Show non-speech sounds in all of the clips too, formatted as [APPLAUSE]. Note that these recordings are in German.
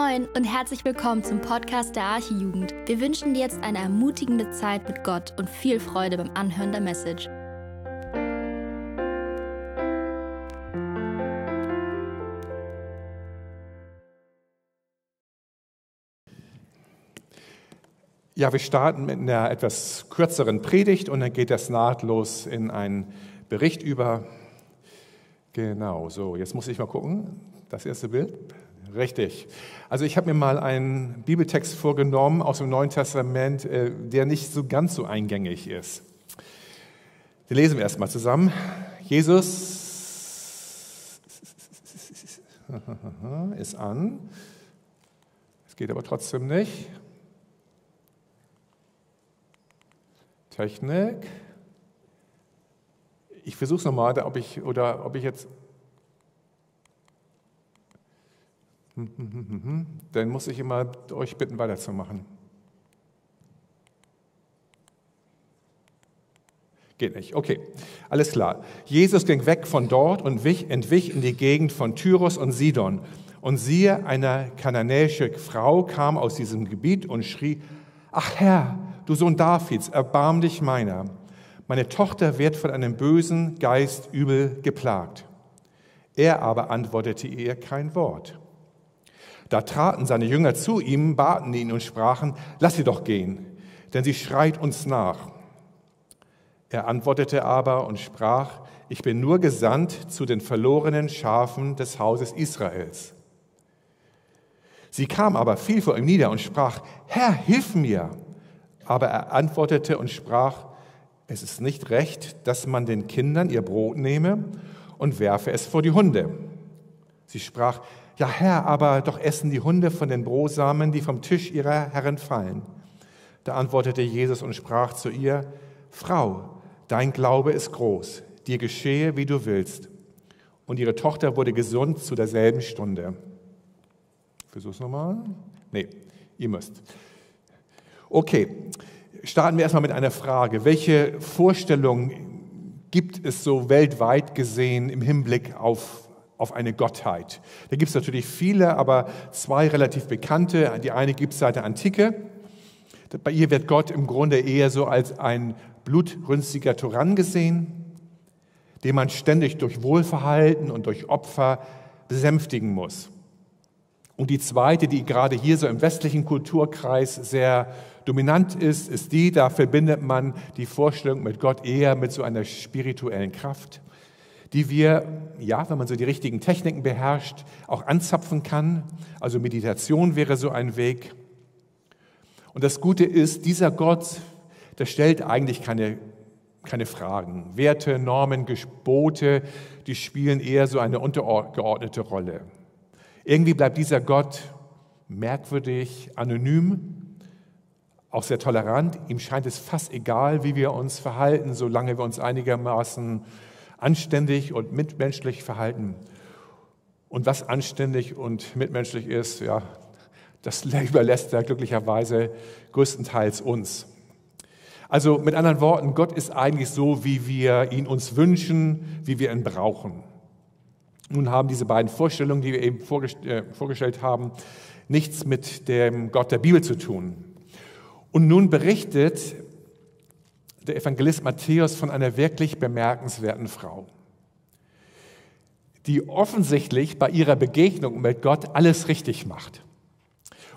Moin und herzlich willkommen zum Podcast der Archijugend. Wir wünschen dir jetzt eine ermutigende Zeit mit Gott und viel Freude beim Anhören der Message. Ja, wir starten mit einer etwas kürzeren Predigt und dann geht das nahtlos in einen Bericht über. Genau, so, jetzt muss ich mal gucken. Das erste Bild. Richtig. Also ich habe mir mal einen Bibeltext vorgenommen aus dem Neuen Testament, äh, der nicht so ganz so eingängig ist. Den lesen wir erstmal zusammen. Jesus [LAUGHS] ist an. Es geht aber trotzdem nicht. Technik. Ich versuche es nochmal, ob ich, oder ob ich jetzt Dann muss ich immer euch bitten, weiterzumachen. Geht nicht. Okay, alles klar. Jesus ging weg von dort und entwich in die Gegend von Tyrus und Sidon. Und siehe, eine kananäische Frau kam aus diesem Gebiet und schrie, Ach Herr, du Sohn Davids, erbarm dich meiner. Meine Tochter wird von einem bösen Geist übel geplagt. Er aber antwortete ihr kein Wort. Da traten seine Jünger zu ihm, baten ihn und sprachen, lass sie doch gehen, denn sie schreit uns nach. Er antwortete aber und sprach, ich bin nur gesandt zu den verlorenen Schafen des Hauses Israels. Sie kam aber, fiel vor ihm nieder und sprach, Herr, hilf mir. Aber er antwortete und sprach, es ist nicht recht, dass man den Kindern ihr Brot nehme und werfe es vor die Hunde. Sie sprach, ja, Herr, aber doch essen die Hunde von den Brosamen, die vom Tisch ihrer Herren fallen. Da antwortete Jesus und sprach zu ihr, Frau, dein Glaube ist groß, dir geschehe, wie du willst. Und ihre Tochter wurde gesund zu derselben Stunde. Versuch's nochmal. Nee, ihr müsst. Okay, starten wir erstmal mit einer Frage. Welche Vorstellung gibt es so weltweit gesehen im Hinblick auf auf eine Gottheit. Da gibt es natürlich viele, aber zwei relativ bekannte. Die eine gibt es seit der Antike. Bei ihr wird Gott im Grunde eher so als ein blutrünstiger Tyrann gesehen, den man ständig durch Wohlverhalten und durch Opfer besänftigen muss. Und die zweite, die gerade hier so im westlichen Kulturkreis sehr dominant ist, ist die, da verbindet man die Vorstellung mit Gott eher mit so einer spirituellen Kraft die wir, ja, wenn man so die richtigen Techniken beherrscht, auch anzapfen kann. Also Meditation wäre so ein Weg. Und das Gute ist, dieser Gott, der stellt eigentlich keine, keine Fragen. Werte, Normen, Gebote, die spielen eher so eine untergeordnete Rolle. Irgendwie bleibt dieser Gott merkwürdig, anonym, auch sehr tolerant. Ihm scheint es fast egal, wie wir uns verhalten, solange wir uns einigermaßen anständig und mitmenschlich verhalten. Und was anständig und mitmenschlich ist, ja, das [LAUGHS] überlässt er glücklicherweise größtenteils uns. Also mit anderen Worten, Gott ist eigentlich so, wie wir ihn uns wünschen, wie wir ihn brauchen. Nun haben diese beiden Vorstellungen, die wir eben äh, vorgestellt haben, nichts mit dem Gott der Bibel zu tun. Und nun berichtet der Evangelist Matthäus von einer wirklich bemerkenswerten Frau, die offensichtlich bei ihrer Begegnung mit Gott alles richtig macht.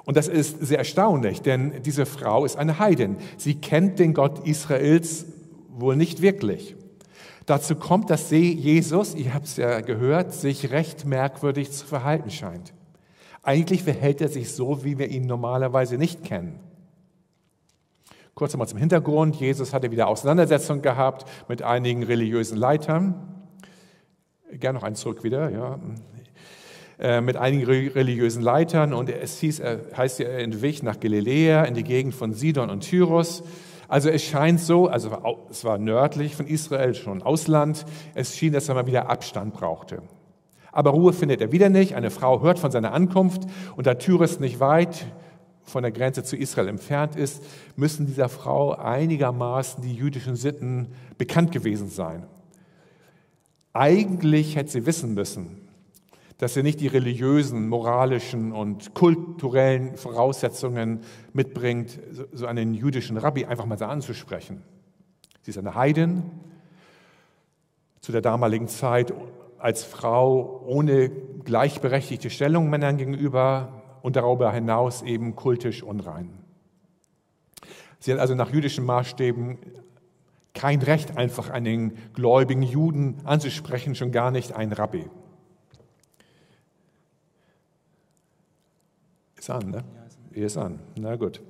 Und das ist sehr erstaunlich, denn diese Frau ist eine Heidin. Sie kennt den Gott Israels wohl nicht wirklich. Dazu kommt, dass sie Jesus, ihr habt es ja gehört, sich recht merkwürdig zu verhalten scheint. Eigentlich verhält er sich so, wie wir ihn normalerweise nicht kennen. Kurz einmal zum Hintergrund. Jesus hatte wieder Auseinandersetzung gehabt mit einigen religiösen Leitern. Gerne noch einen zurück wieder, ja. Äh, mit einigen religiösen Leitern und es hieß, er heißt ja, er entwich nach Galiläa in die Gegend von Sidon und Tyrus. Also es scheint so, also es war nördlich von Israel, schon Ausland, es schien, dass er mal wieder Abstand brauchte. Aber Ruhe findet er wieder nicht. Eine Frau hört von seiner Ankunft und da Tyrus nicht weit von der Grenze zu Israel entfernt ist, müssen dieser Frau einigermaßen die jüdischen Sitten bekannt gewesen sein. Eigentlich hätte sie wissen müssen, dass er nicht die religiösen, moralischen und kulturellen Voraussetzungen mitbringt, so einen jüdischen Rabbi einfach mal so anzusprechen. Sie ist eine Heidin, zu der damaligen Zeit als Frau ohne gleichberechtigte Stellung Männern gegenüber und darüber hinaus eben kultisch unrein. Sie hat also nach jüdischen Maßstäben kein Recht, einfach einen gläubigen Juden anzusprechen, schon gar nicht einen Rabbi. Ist an, ne? Ist an. Na gut.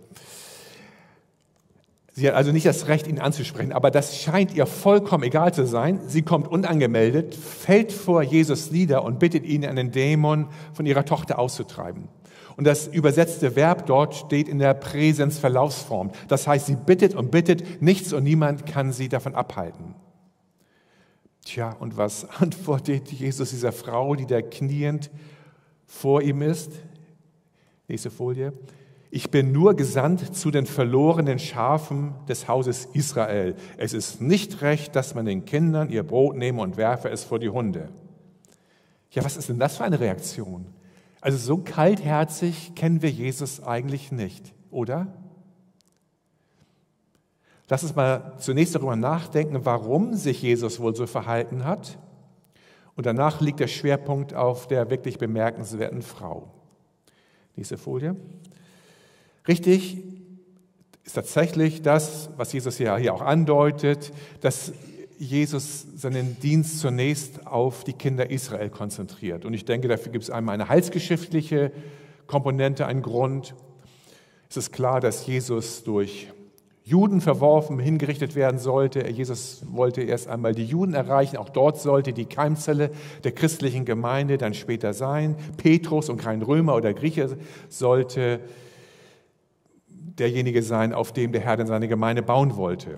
Sie hat also nicht das Recht, ihn anzusprechen, aber das scheint ihr vollkommen egal zu sein. Sie kommt unangemeldet, fällt vor Jesus nieder und bittet ihn, einen Dämon von ihrer Tochter auszutreiben. Und das übersetzte Verb dort steht in der Präsensverlaufsform. Das heißt, sie bittet und bittet, nichts und niemand kann sie davon abhalten. Tja, und was [LAUGHS] antwortet Jesus dieser Frau, die da kniend vor ihm ist? Nächste Folie. Ich bin nur gesandt zu den verlorenen Schafen des Hauses Israel. Es ist nicht recht, dass man den Kindern ihr Brot nehme und werfe es vor die Hunde. Ja, was ist denn das für eine Reaktion? Also so kaltherzig kennen wir Jesus eigentlich nicht, oder? Lass uns mal zunächst darüber nachdenken, warum sich Jesus wohl so verhalten hat. Und danach liegt der Schwerpunkt auf der wirklich bemerkenswerten Frau. Nächste Folie. Richtig ist tatsächlich das, was Jesus ja hier auch andeutet, dass Jesus seinen Dienst zunächst auf die Kinder Israel konzentriert. Und ich denke, dafür gibt es einmal eine heilsgeschichtliche Komponente, einen Grund. Es ist klar, dass Jesus durch Juden verworfen, hingerichtet werden sollte. Jesus wollte erst einmal die Juden erreichen. Auch dort sollte die Keimzelle der christlichen Gemeinde dann später sein. Petrus und kein Römer oder Grieche sollte derjenige sein, auf dem der Herr dann seine Gemeinde bauen wollte.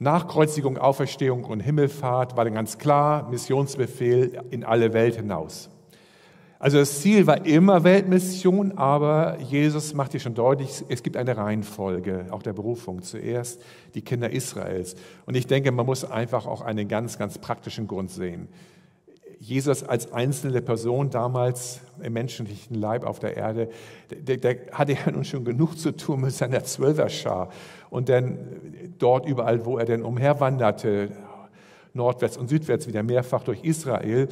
Nach Kreuzigung, Auferstehung und Himmelfahrt war dann ganz klar Missionsbefehl in alle Welt hinaus. Also das Ziel war immer Weltmission, aber Jesus macht hier schon deutlich, es gibt eine Reihenfolge, auch der Berufung. Zuerst die Kinder Israels. Und ich denke, man muss einfach auch einen ganz, ganz praktischen Grund sehen. Jesus als einzelne Person damals im menschlichen Leib auf der Erde, der, der hatte ja nun schon genug zu tun mit seiner Zwölferschar. Und dann dort überall, wo er denn umherwanderte, nordwärts und südwärts wieder mehrfach durch Israel,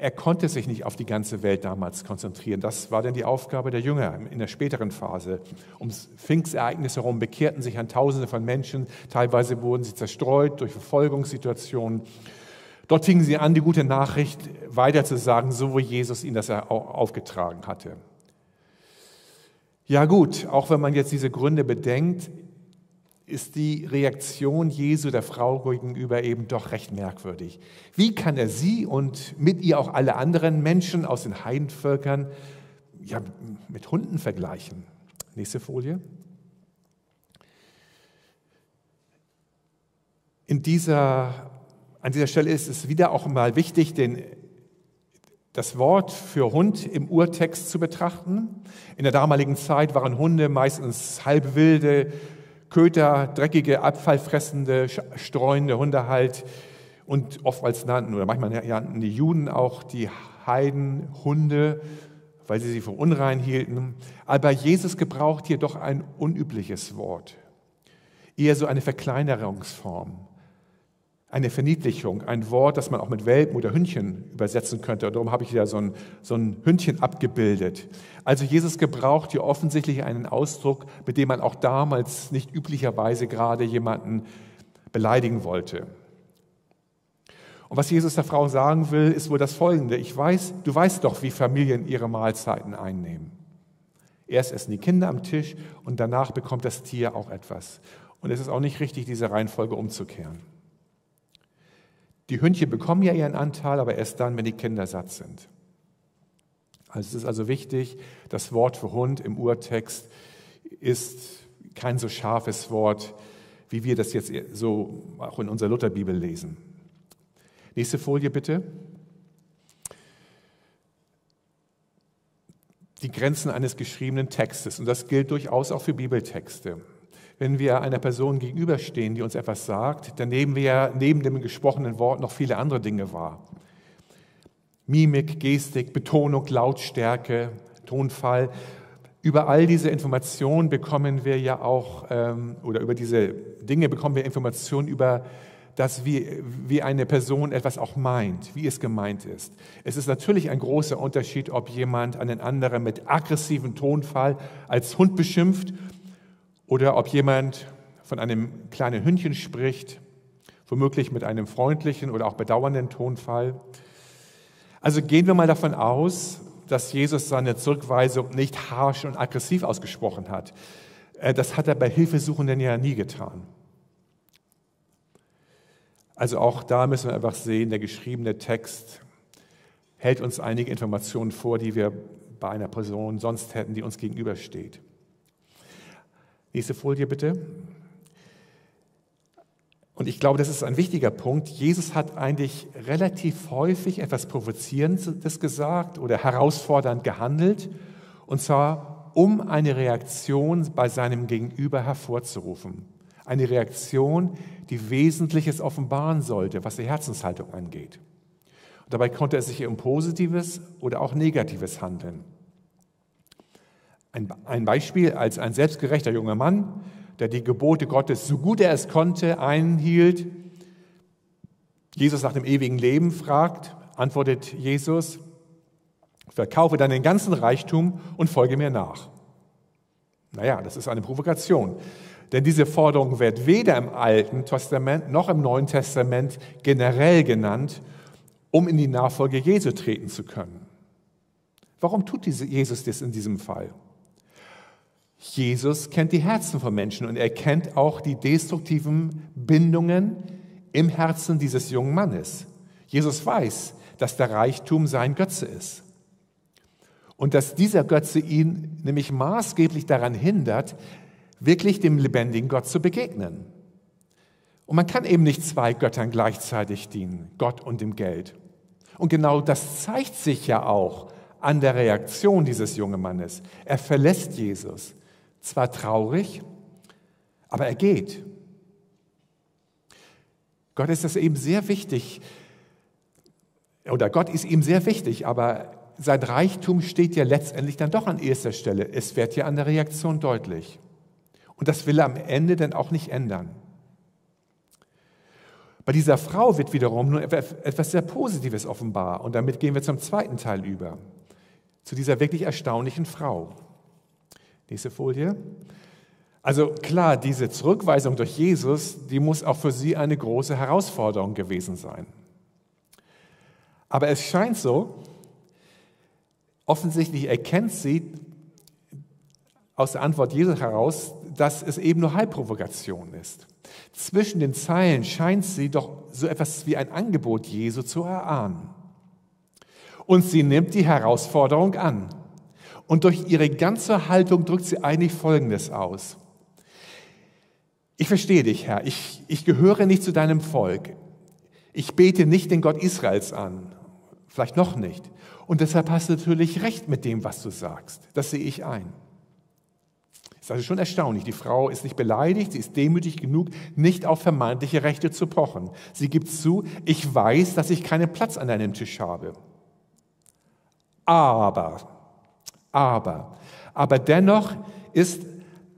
er konnte sich nicht auf die ganze Welt damals konzentrieren. Das war dann die Aufgabe der Jünger in der späteren Phase. Ums Pfingstereignis herum bekehrten sich an Tausende von Menschen. Teilweise wurden sie zerstreut durch Verfolgungssituationen. Dort fingen sie an, die gute Nachricht weiterzusagen, so wie Jesus ihnen das aufgetragen hatte. Ja gut, auch wenn man jetzt diese Gründe bedenkt, ist die Reaktion Jesu der Frau gegenüber eben doch recht merkwürdig. Wie kann er sie und mit ihr auch alle anderen Menschen aus den Heidenvölkern ja, mit Hunden vergleichen? Nächste Folie. In dieser, an dieser Stelle ist es wieder auch mal wichtig, den, das Wort für Hund im Urtext zu betrachten. In der damaligen Zeit waren Hunde meistens halbwilde, Köter, dreckige, abfallfressende, streuende Hunde halt. Und oftmals nannten, oder manchmal nannten die Juden auch die Heiden Hunde, weil sie sie für unrein hielten. Aber Jesus gebraucht hier doch ein unübliches Wort. Eher so eine Verkleinerungsform eine Verniedlichung, ein Wort, das man auch mit Welpen oder Hündchen übersetzen könnte. Und darum habe ich ja so ein, so ein Hündchen abgebildet. Also Jesus gebraucht hier offensichtlich einen Ausdruck, mit dem man auch damals nicht üblicherweise gerade jemanden beleidigen wollte. Und was Jesus der Frau sagen will, ist wohl das Folgende. Ich weiß, du weißt doch, wie Familien ihre Mahlzeiten einnehmen. Erst essen die Kinder am Tisch und danach bekommt das Tier auch etwas. Und es ist auch nicht richtig, diese Reihenfolge umzukehren. Die Hündchen bekommen ja ihren Anteil, aber erst dann, wenn die Kinder satt sind. Also es ist also wichtig, das Wort für Hund im Urtext ist kein so scharfes Wort, wie wir das jetzt so auch in unserer Lutherbibel lesen. Nächste Folie bitte. Die Grenzen eines geschriebenen Textes. Und das gilt durchaus auch für Bibeltexte wenn wir einer Person gegenüberstehen, die uns etwas sagt, dann nehmen wir neben dem gesprochenen Wort noch viele andere Dinge wahr. Mimik, Gestik, Betonung, Lautstärke, Tonfall. Über all diese Informationen bekommen wir ja auch, ähm, oder über diese Dinge bekommen wir Informationen über das, wie, wie eine Person etwas auch meint, wie es gemeint ist. Es ist natürlich ein großer Unterschied, ob jemand einen anderen mit aggressivem Tonfall als Hund beschimpft oder ob jemand von einem kleinen Hündchen spricht, womöglich mit einem freundlichen oder auch bedauernden Tonfall. Also gehen wir mal davon aus, dass Jesus seine Zurückweisung nicht harsch und aggressiv ausgesprochen hat. Äh, das hat er bei Hilfesuchenden ja nie getan. Also auch da müssen wir einfach sehen, der geschriebene Text hält uns einige Informationen vor, die wir bei einer Person sonst hätten, die uns gegenübersteht. Nächste Folie bitte. Und ich glaube, das ist ein wichtiger Punkt. Jesus hat eigentlich relativ häufig etwas Provozierendes gesagt oder herausfordernd gehandelt, und zwar um eine Reaktion bei seinem Gegenüber hervorzurufen. Eine Reaktion, die Wesentliches offenbaren sollte, was die Herzenshaltung angeht. Und dabei konnte es sich um Positives oder auch Negatives handeln. Ein, ein Beispiel als ein selbstgerechter junger Mann, der die Gebote Gottes so gut er es konnte einhielt. Jesus nach dem ewigen Leben fragt, antwortet Jesus, verkaufe deinen ganzen Reichtum und folge mir nach. Naja, das ist eine Provokation. Denn diese Forderung wird weder im Alten Testament noch im Neuen Testament generell genannt, um in die Nachfolge Jesu treten zu können. Warum tut Jesus das in diesem Fall? Jesus kennt die Herzen von Menschen und er kennt auch die destruktiven Bindungen im Herzen dieses jungen Mannes. Jesus weiß, dass der Reichtum sein Götze ist. Und dass dieser Götze ihn nämlich maßgeblich daran hindert, wirklich dem lebendigen Gott zu begegnen. Und man kann eben nicht zwei Göttern gleichzeitig dienen, Gott und dem Geld. Und genau das zeigt sich ja auch an der Reaktion dieses jungen Mannes. Er verlässt Jesus. Zwar traurig, aber er geht. Gott ist das eben sehr wichtig, oder Gott ist ihm sehr wichtig, aber sein Reichtum steht ja letztendlich dann doch an erster Stelle. Es wird ja an der Reaktion deutlich. Und das will er am Ende dann auch nicht ändern. Bei dieser Frau wird wiederum nur etwas sehr Positives offenbar. Und damit gehen wir zum zweiten Teil über. Zu dieser wirklich erstaunlichen Frau. Nächste Folie. Also klar, diese Zurückweisung durch Jesus, die muss auch für sie eine große Herausforderung gewesen sein. Aber es scheint so, offensichtlich erkennt sie aus der Antwort Jesus heraus, dass es eben nur Halbprovokation ist. Zwischen den Zeilen scheint sie doch so etwas wie ein Angebot Jesu zu erahnen. Und sie nimmt die Herausforderung an. Und durch ihre ganze Haltung drückt sie eigentlich Folgendes aus. Ich verstehe dich, Herr. Ich, ich gehöre nicht zu deinem Volk. Ich bete nicht den Gott Israels an. Vielleicht noch nicht. Und deshalb hast du natürlich recht mit dem, was du sagst. Das sehe ich ein. Das ist also schon erstaunlich. Die Frau ist nicht beleidigt, sie ist demütig genug, nicht auf vermeintliche Rechte zu pochen. Sie gibt zu, ich weiß, dass ich keinen Platz an deinem Tisch habe. Aber, aber, aber dennoch ist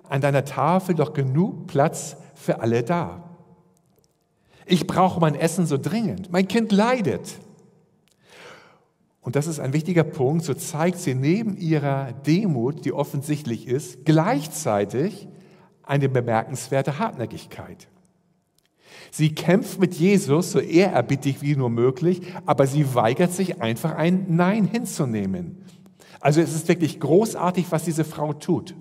an deiner Tafel doch genug Platz für alle da. Ich brauche mein Essen so dringend. Mein Kind leidet. Und das ist ein wichtiger Punkt, so zeigt sie neben ihrer Demut, die offensichtlich ist, gleichzeitig eine bemerkenswerte Hartnäckigkeit. Sie kämpft mit Jesus so ehrerbietig wie nur möglich, aber sie weigert sich einfach ein Nein hinzunehmen. Also es ist wirklich großartig, was diese Frau tut.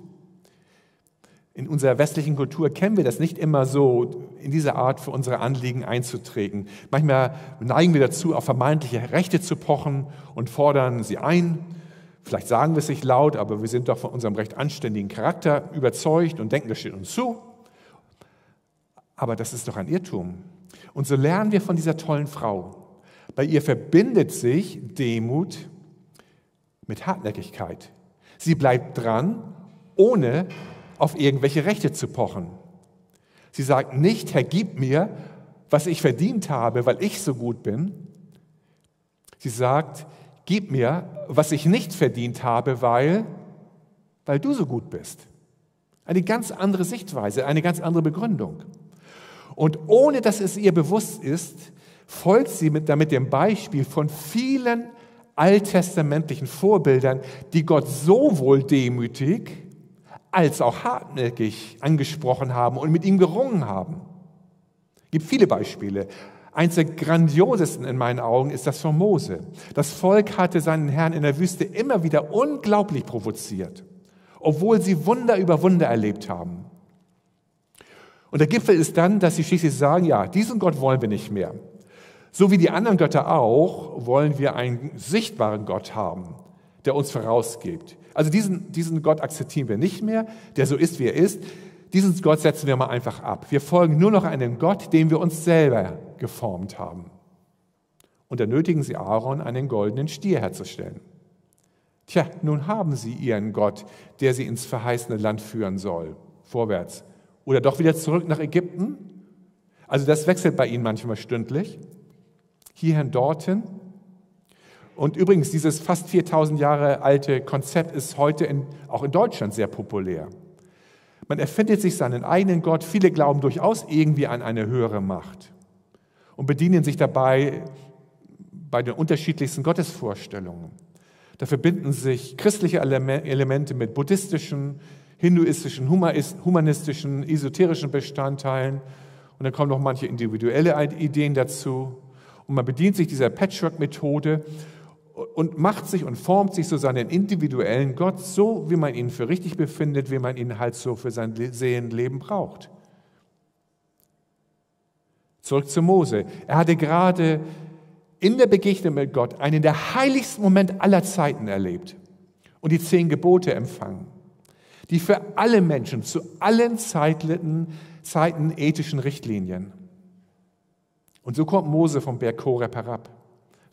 In unserer westlichen Kultur kennen wir das nicht immer so, in dieser Art für unsere Anliegen einzutreten. Manchmal neigen wir dazu, auf vermeintliche Rechte zu pochen und fordern sie ein. Vielleicht sagen wir es nicht laut, aber wir sind doch von unserem recht anständigen Charakter überzeugt und denken, das steht uns zu. Aber das ist doch ein Irrtum. Und so lernen wir von dieser tollen Frau. Bei ihr verbindet sich Demut mit Hartnäckigkeit. Sie bleibt dran, ohne auf irgendwelche Rechte zu pochen. Sie sagt nicht, Herr, gib mir, was ich verdient habe, weil ich so gut bin. Sie sagt, gib mir, was ich nicht verdient habe, weil, weil du so gut bist. Eine ganz andere Sichtweise, eine ganz andere Begründung. Und ohne dass es ihr bewusst ist, folgt sie mit, damit dem Beispiel von vielen alttestamentlichen Vorbildern, die Gott sowohl demütig als auch hartnäckig angesprochen haben und mit ihm gerungen haben. Es gibt viele Beispiele. Eins der grandiosesten in meinen Augen ist das von Mose. Das Volk hatte seinen Herrn in der Wüste immer wieder unglaublich provoziert, obwohl sie Wunder über Wunder erlebt haben. Und der Gipfel ist dann, dass sie schließlich sagen, ja, diesen Gott wollen wir nicht mehr. So wie die anderen Götter auch, wollen wir einen sichtbaren Gott haben, der uns vorausgibt. Also diesen, diesen Gott akzeptieren wir nicht mehr, der so ist, wie er ist. Diesen Gott setzen wir mal einfach ab. Wir folgen nur noch einem Gott, den wir uns selber geformt haben. Und da nötigen sie Aaron, einen goldenen Stier herzustellen. Tja, nun haben sie ihren Gott, der sie ins verheißene Land führen soll. Vorwärts. Oder doch wieder zurück nach Ägypten? Also das wechselt bei ihnen manchmal stündlich hierhin, dorthin. Und übrigens, dieses fast 4000 Jahre alte Konzept ist heute in, auch in Deutschland sehr populär. Man erfindet sich seinen eigenen Gott. Viele glauben durchaus irgendwie an eine höhere Macht und bedienen sich dabei bei den unterschiedlichsten Gottesvorstellungen. Da verbinden sich christliche Elemente mit buddhistischen, hinduistischen, humanistischen, esoterischen Bestandteilen. Und dann kommen noch manche individuelle Ideen dazu. Und man bedient sich dieser Patchwork-Methode und macht sich und formt sich so seinen individuellen Gott, so wie man ihn für richtig befindet, wie man ihn halt so für sein Seelenleben braucht. Zurück zu Mose. Er hatte gerade in der Begegnung mit Gott einen der heiligsten Momente aller Zeiten erlebt und die zehn Gebote empfangen, die für alle Menschen zu allen Zeiten, Zeiten ethischen Richtlinien. Und so kommt Mose vom Berg Horeb herab,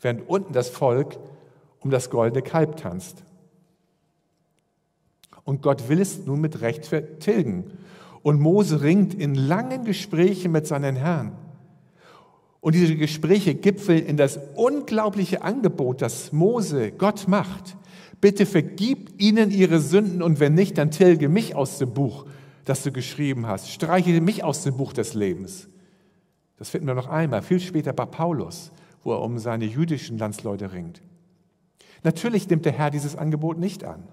während unten das Volk um das goldene Kalb tanzt. Und Gott will es nun mit Recht vertilgen. Und Mose ringt in langen Gesprächen mit seinen Herrn. Und diese Gespräche gipfeln in das unglaubliche Angebot, das Mose Gott macht. Bitte vergib ihnen ihre Sünden und wenn nicht, dann tilge mich aus dem Buch, das du geschrieben hast. Streiche mich aus dem Buch des Lebens. Das finden wir noch einmal, viel später bei Paulus, wo er um seine jüdischen Landsleute ringt. Natürlich nimmt der Herr dieses Angebot nicht an.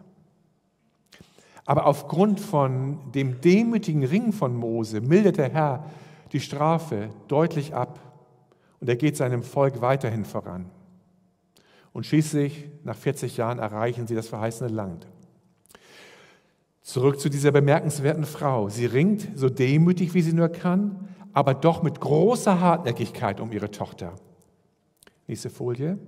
Aber aufgrund von dem demütigen Ringen von Mose mildert der Herr die Strafe deutlich ab und er geht seinem Volk weiterhin voran. Und schließlich, nach 40 Jahren, erreichen sie das verheißene Land. Zurück zu dieser bemerkenswerten Frau. Sie ringt so demütig, wie sie nur kann, aber doch mit großer Hartnäckigkeit um ihre Tochter. Nächste Folie.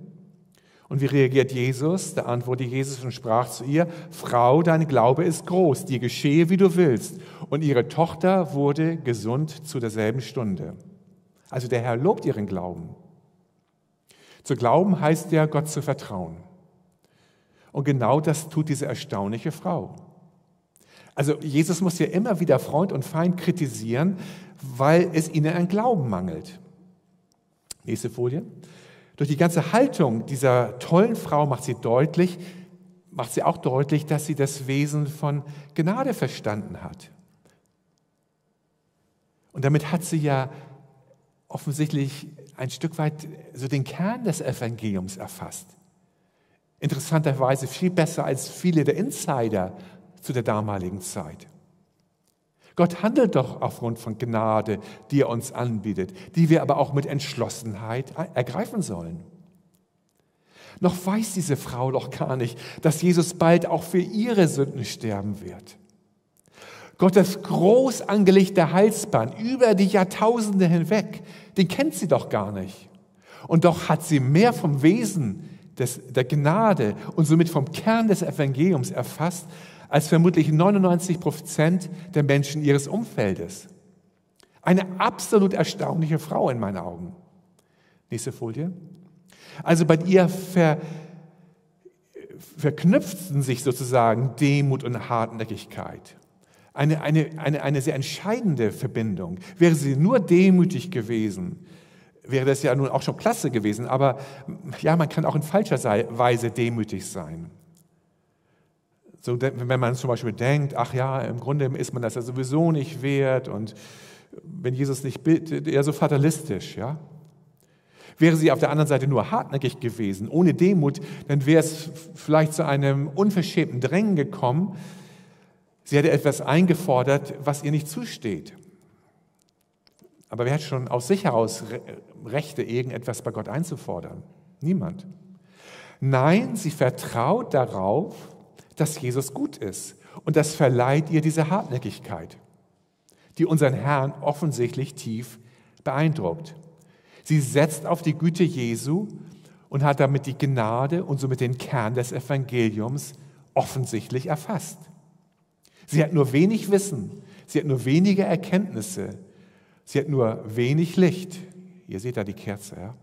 Und wie reagiert Jesus? Da antwortete Jesus und sprach zu ihr, Frau, dein Glaube ist groß, dir geschehe, wie du willst. Und ihre Tochter wurde gesund zu derselben Stunde. Also der Herr lobt ihren Glauben. Zu glauben heißt ja, Gott zu vertrauen. Und genau das tut diese erstaunliche Frau. Also Jesus muss ja immer wieder Freund und Feind kritisieren, weil es ihnen an Glauben mangelt. Nächste Folie. Durch die ganze Haltung dieser tollen Frau macht sie deutlich, macht sie auch deutlich, dass sie das Wesen von Gnade verstanden hat. Und damit hat sie ja offensichtlich ein Stück weit so den Kern des Evangeliums erfasst. Interessanterweise viel besser als viele der Insider zu der damaligen Zeit. Gott handelt doch aufgrund von Gnade, die er uns anbietet, die wir aber auch mit Entschlossenheit ergreifen sollen. Noch weiß diese Frau doch gar nicht, dass Jesus bald auch für ihre Sünden sterben wird. Gottes groß angelegter Heilsbahn über die Jahrtausende hinweg, den kennt sie doch gar nicht. Und doch hat sie mehr vom Wesen des, der Gnade und somit vom Kern des Evangeliums erfasst, als vermutlich 99 Prozent der Menschen ihres Umfeldes. Eine absolut erstaunliche Frau in meinen Augen. Nächste Folie. Also bei ihr ver, verknüpften sich sozusagen Demut und Hartnäckigkeit. Eine, eine, eine, eine sehr entscheidende Verbindung. Wäre sie nur demütig gewesen, wäre das ja nun auch schon klasse gewesen. Aber ja, man kann auch in falscher Weise demütig sein. So, wenn man zum Beispiel denkt, ach ja, im Grunde ist man das ja sowieso nicht wert und wenn Jesus nicht bittet, eher so fatalistisch, ja. Wäre sie auf der anderen Seite nur hartnäckig gewesen, ohne Demut, dann wäre es vielleicht zu einem unverschämten Drängen gekommen. Sie hätte etwas eingefordert, was ihr nicht zusteht. Aber wer hat schon aus sich heraus Rechte, irgendetwas bei Gott einzufordern? Niemand. Nein, sie vertraut darauf, dass Jesus gut ist. Und das verleiht ihr diese Hartnäckigkeit, die unseren Herrn offensichtlich tief beeindruckt. Sie setzt auf die Güte Jesu und hat damit die Gnade und somit den Kern des Evangeliums offensichtlich erfasst. Sie hat nur wenig Wissen, sie hat nur wenige Erkenntnisse, Sie hat nur wenig Licht. Ihr seht da die Kerze, ja?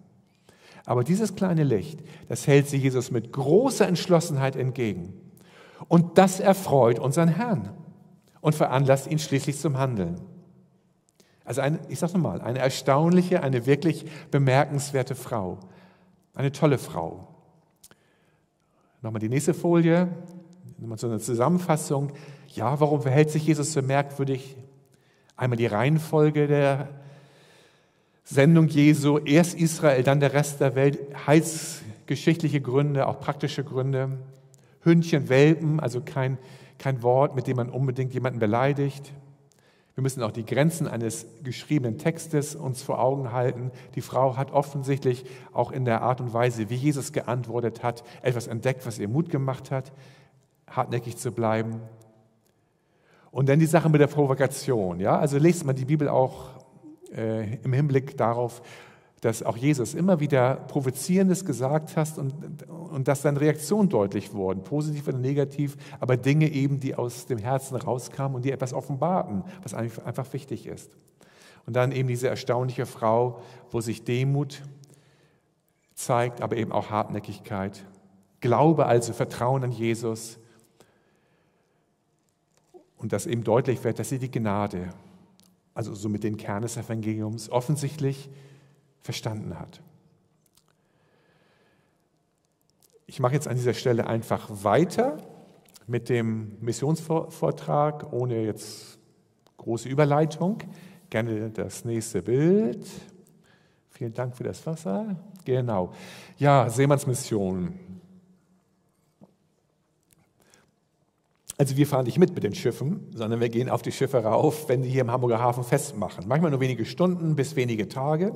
Aber dieses kleine Licht, das hält sie Jesus mit großer Entschlossenheit entgegen. Und das erfreut unseren Herrn und veranlasst ihn schließlich zum Handeln. Also eine, ich sage nochmal, eine erstaunliche, eine wirklich bemerkenswerte Frau. Eine tolle Frau. Nochmal die nächste Folie, nochmal so eine Zusammenfassung. Ja, warum verhält sich Jesus so merkwürdig? Einmal die Reihenfolge der Sendung Jesu, erst Israel, dann der Rest der Welt, heilsgeschichtliche Gründe, auch praktische Gründe. Hündchen, Welpen, also kein, kein Wort, mit dem man unbedingt jemanden beleidigt. Wir müssen auch die Grenzen eines geschriebenen Textes uns vor Augen halten. Die Frau hat offensichtlich auch in der Art und Weise, wie Jesus geantwortet hat, etwas entdeckt, was ihr Mut gemacht hat, hartnäckig zu bleiben. Und dann die Sache mit der Provokation. Ja? Also lest man die Bibel auch äh, im Hinblick darauf, dass auch Jesus immer wieder Provozierendes gesagt hat und, und dass dann Reaktionen deutlich wurden, positiv oder negativ, aber Dinge eben, die aus dem Herzen rauskamen und die etwas offenbarten, was einfach wichtig ist. Und dann eben diese erstaunliche Frau, wo sich Demut zeigt, aber eben auch Hartnäckigkeit. Glaube also, Vertrauen an Jesus, und dass eben deutlich wird, dass sie die Gnade, also somit den Kern des Evangeliums, offensichtlich verstanden hat. Ich mache jetzt an dieser Stelle einfach weiter mit dem Missionsvortrag, ohne jetzt große Überleitung. Gerne das nächste Bild. Vielen Dank für das Wasser. Genau. Ja, Seemannsmission. Also wir fahren nicht mit mit den Schiffen, sondern wir gehen auf die Schiffe rauf, wenn die hier im Hamburger Hafen festmachen. Manchmal nur wenige Stunden bis wenige Tage.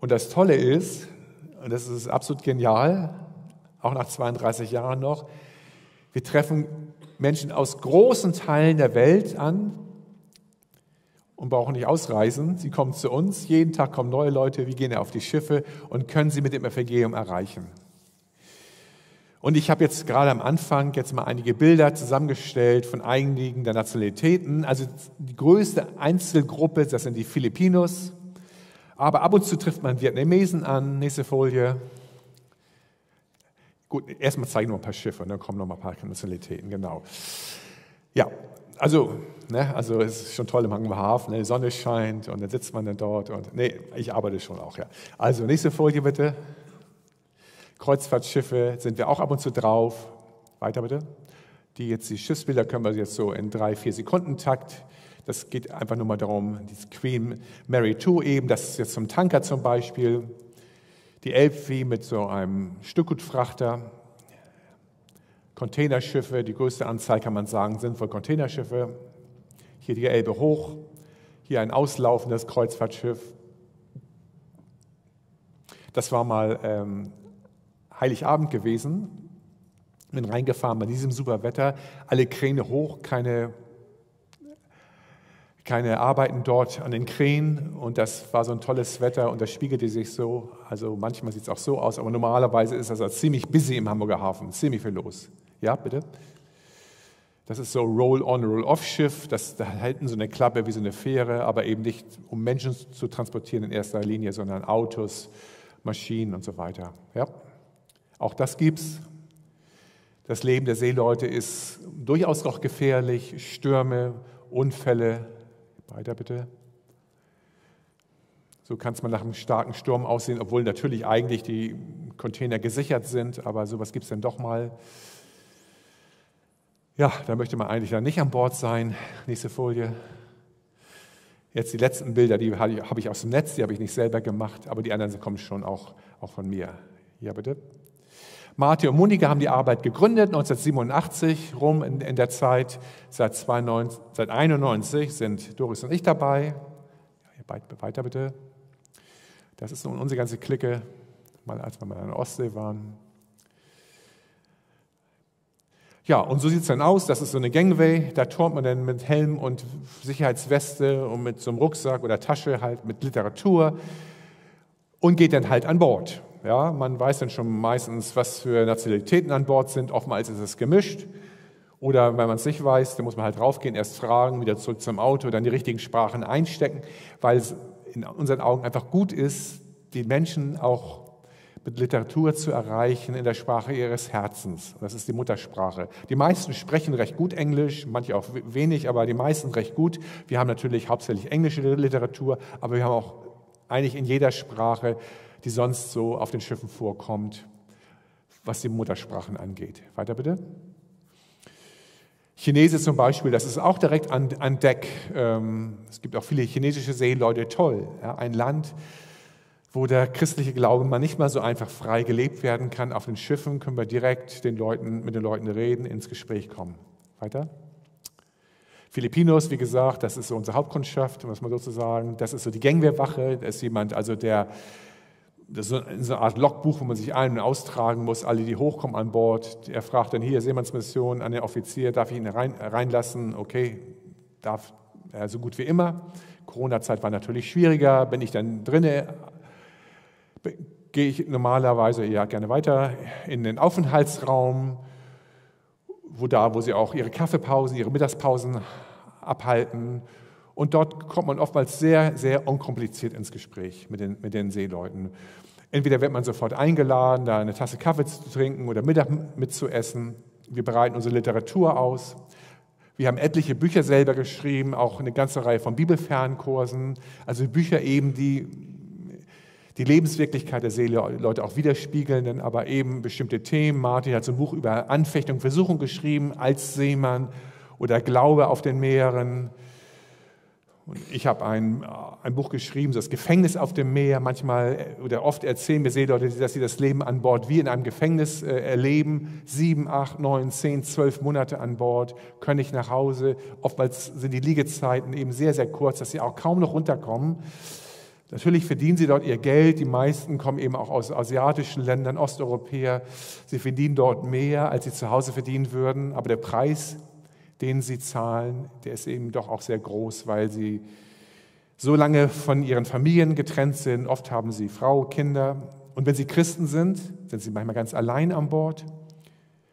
Und das Tolle ist, und das ist absolut genial, auch nach 32 Jahren noch, wir treffen Menschen aus großen Teilen der Welt an und brauchen nicht ausreisen. Sie kommen zu uns, jeden Tag kommen neue Leute, wir gehen auf die Schiffe und können sie mit dem Evangelium erreichen. Und ich habe jetzt gerade am Anfang jetzt mal einige Bilder zusammengestellt von einigen der Nationalitäten. Also die größte Einzelgruppe, das sind die Filipinos. Aber ab und zu trifft man Vietnamesen an. Nächste Folie. Gut, erstmal zeigen wir ein paar Schiffe, dann kommen noch mal ein paar Nationalitäten, genau. Ja, also, ne, also es ist schon toll im Hamburger Hafen, ne, die Sonne scheint und dann sitzt man dann dort und, nee, ich arbeite schon auch, ja. Also, nächste Folie bitte. Kreuzfahrtschiffe sind wir auch ab und zu drauf. Weiter bitte. Die jetzt die Schiffsbilder können wir jetzt so in drei, vier Sekunden Takt. Das geht einfach nur mal darum, die Queen Mary II eben, das ist jetzt zum Tanker zum Beispiel. Die Elbphilharmonie mit so einem Stückgutfrachter. Containerschiffe, die größte Anzahl kann man sagen, sind wohl Containerschiffe. Hier die Elbe hoch, hier ein auslaufendes Kreuzfahrtschiff. Das war mal ähm, Heiligabend gewesen, bin reingefahren bei diesem super Wetter, alle Kräne hoch, keine, keine Arbeiten dort an den Kränen und das war so ein tolles Wetter und das spiegelte sich so, also manchmal sieht es auch so aus, aber normalerweise ist das also ziemlich busy im Hamburger Hafen, ziemlich viel los. Ja, bitte? Das ist so Roll-on, Roll-off-Schiff. Das, da halten so eine Klappe wie so eine Fähre, aber eben nicht, um Menschen zu transportieren in erster Linie, sondern Autos, Maschinen und so weiter. Ja. Auch das gibt's. Das Leben der Seeleute ist durchaus noch gefährlich. Stürme, Unfälle. Weiter bitte. So kann es mal nach einem starken Sturm aussehen, obwohl natürlich eigentlich die Container gesichert sind, aber sowas gibt es dann doch mal. Ja, da möchte man eigentlich dann nicht an Bord sein. Nächste Folie. Jetzt die letzten Bilder, die habe ich aus dem Netz, die habe ich nicht selber gemacht, aber die anderen kommen schon auch, auch von mir. Ja, bitte. Martin und Monika haben die Arbeit gegründet, 1987 rum in, in der Zeit. Seit, 92, seit 91 sind Doris und ich dabei. Weiter bitte. Das ist nun unsere ganze Clique, mal als wir mal in der Ostsee waren. Ja, und so sieht es dann aus. Das ist so eine Gangway. Da turnt man dann mit Helm und Sicherheitsweste und mit so einem Rucksack oder Tasche halt mit Literatur und geht dann halt an Bord. Ja, man weiß dann schon meistens, was für Nationalitäten an Bord sind. Oftmals ist es gemischt. Oder wenn man es nicht weiß, dann muss man halt raufgehen, erst fragen, wieder zurück zum Auto, dann die richtigen Sprachen einstecken, weil es in unseren Augen einfach gut ist, die Menschen auch mit Literatur zu erreichen in der Sprache ihres Herzens. Das ist die Muttersprache. Die meisten sprechen recht gut Englisch, manche auch wenig, aber die meisten recht gut. Wir haben natürlich hauptsächlich englische Literatur, aber wir haben auch eigentlich in jeder Sprache die sonst so auf den Schiffen vorkommt, was die Muttersprachen angeht. Weiter bitte. Chinesisch zum Beispiel, das ist auch direkt an, an Deck. Ähm, es gibt auch viele chinesische Seeleute, toll. Ja, ein Land, wo der christliche Glaube mal nicht mal so einfach frei gelebt werden kann. Auf den Schiffen können wir direkt den Leuten, mit den Leuten reden, ins Gespräch kommen. Weiter. Filipinos, wie gesagt, das ist so unsere Hauptkundschaft, muss man sozusagen. Das ist so die Gangwehrwache. Da ist jemand, also der das ist so eine Art Logbuch, wo man sich ein- und austragen muss, alle, die hochkommen an Bord. Er fragt dann hier, Seemannsmission an den Offizier, darf ich ihn rein, reinlassen? Okay, darf er so gut wie immer. Corona-Zeit war natürlich schwieriger. Bin ich dann drinne, gehe ich normalerweise ja gerne weiter in den Aufenthaltsraum, wo da, wo sie auch ihre Kaffeepausen, ihre Mittagspausen abhalten. Und dort kommt man oftmals sehr, sehr unkompliziert ins Gespräch mit den, mit den Seeleuten. Entweder wird man sofort eingeladen, da eine Tasse Kaffee zu trinken oder Mittag mitzuessen. Wir bereiten unsere Literatur aus. Wir haben etliche Bücher selber geschrieben, auch eine ganze Reihe von Bibelfernkursen, also Bücher eben, die die Lebenswirklichkeit der Seeleute auch widerspiegeln, aber eben bestimmte Themen. Martin hat so ein Buch über Anfechtung, Versuchung geschrieben als Seemann oder Glaube auf den Meeren. Und ich habe ein, ein Buch geschrieben, das Gefängnis auf dem Meer. Manchmal oder oft erzählen mir Seeleute, dass sie das Leben an Bord wie in einem Gefängnis äh, erleben. Sieben, acht, neun, zehn, zwölf Monate an Bord, können nicht nach Hause. Oftmals sind die Liegezeiten eben sehr, sehr kurz, dass sie auch kaum noch runterkommen. Natürlich verdienen sie dort ihr Geld. Die meisten kommen eben auch aus asiatischen Ländern, Osteuropäer. Sie verdienen dort mehr, als sie zu Hause verdienen würden. Aber der Preis den sie zahlen, der ist eben doch auch sehr groß, weil sie so lange von ihren Familien getrennt sind. Oft haben sie Frau, Kinder. Und wenn sie Christen sind, sind sie manchmal ganz allein an Bord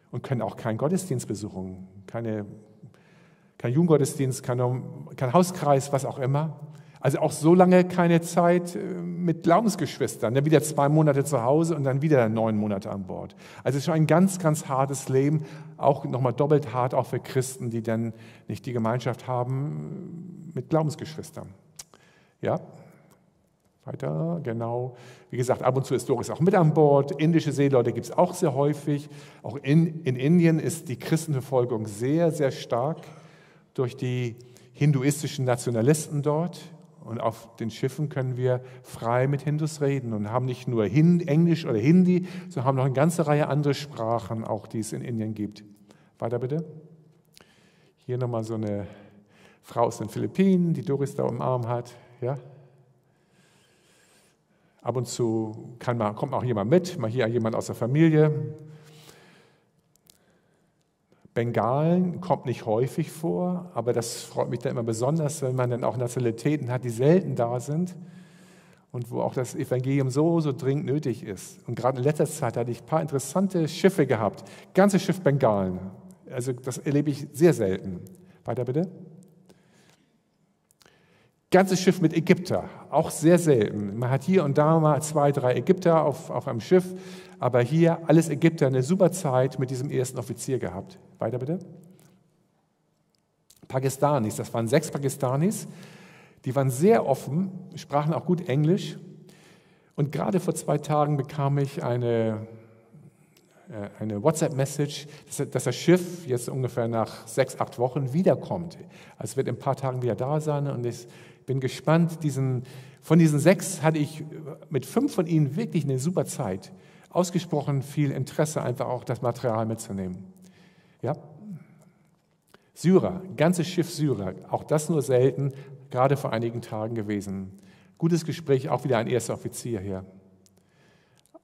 und können auch keinen Gottesdienst besuchen, keine, kein Jugendgottesdienst, kein, kein Hauskreis, was auch immer. Also auch so lange keine Zeit äh, mit Glaubensgeschwistern. Dann wieder zwei Monate zu Hause und dann wieder neun Monate an Bord. Also es ist schon ein ganz, ganz hartes Leben, auch nochmal doppelt hart, auch für Christen, die dann nicht die Gemeinschaft haben mit Glaubensgeschwistern. Ja, weiter, genau. Wie gesagt, ab und zu ist Doris auch mit an Bord. Indische Seeleute gibt es auch sehr häufig. Auch in, in Indien ist die Christenverfolgung sehr, sehr stark durch die hinduistischen Nationalisten dort. Und auf den Schiffen können wir frei mit Hindus reden und haben nicht nur Englisch oder Hindi, sondern haben noch eine ganze Reihe andere Sprachen, auch die es in Indien gibt. Weiter bitte. Hier nochmal so eine Frau aus den Philippinen, die Doris da im Arm hat. Ja? Ab und zu kann man, kommt auch jemand mit, mal hier jemand aus der Familie. Bengalen kommt nicht häufig vor, aber das freut mich dann immer besonders, wenn man dann auch Nationalitäten hat, die selten da sind und wo auch das Evangelium so, so dringend nötig ist. Und gerade in letzter Zeit hatte ich ein paar interessante Schiffe gehabt. Ganze Schiff Bengalen. Also das erlebe ich sehr selten. Weiter bitte. Ganzes Schiff mit Ägypter, auch sehr selten. Man hat hier und da mal zwei, drei Ägypter auf, auf einem Schiff, aber hier alles Ägypter, eine super Zeit mit diesem ersten Offizier gehabt. Weiter bitte. Pakistanis, das waren sechs Pakistanis, Die waren sehr offen, sprachen auch gut Englisch. Und gerade vor zwei Tagen bekam ich eine, äh, eine WhatsApp-Message, dass das Schiff jetzt ungefähr nach sechs, acht Wochen wiederkommt. Also es wird in ein paar Tagen wieder da sein und ich bin gespannt. Diesen, von diesen sechs hatte ich mit fünf von ihnen wirklich eine super Zeit. Ausgesprochen viel Interesse, einfach auch das Material mitzunehmen. Ja, Syrer, ganzes Schiff Syrer, auch das nur selten, gerade vor einigen Tagen gewesen. Gutes Gespräch, auch wieder ein erster Offizier hier.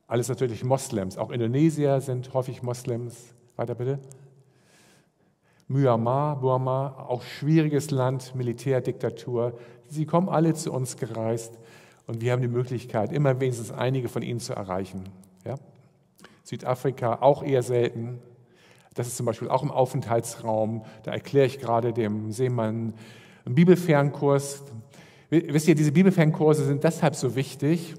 Alles natürlich Moslems, auch Indonesier sind häufig Moslems. Weiter bitte. Myanmar, Burma, auch schwieriges Land, Militärdiktatur. Sie kommen alle zu uns gereist und wir haben die Möglichkeit, immer wenigstens einige von ihnen zu erreichen. Ja? Südafrika auch eher selten, das ist zum Beispiel auch im Aufenthaltsraum. Da erkläre ich gerade dem Seemann einen Bibelfernkurs. Wisst ihr, diese Bibelfernkurse sind deshalb so wichtig,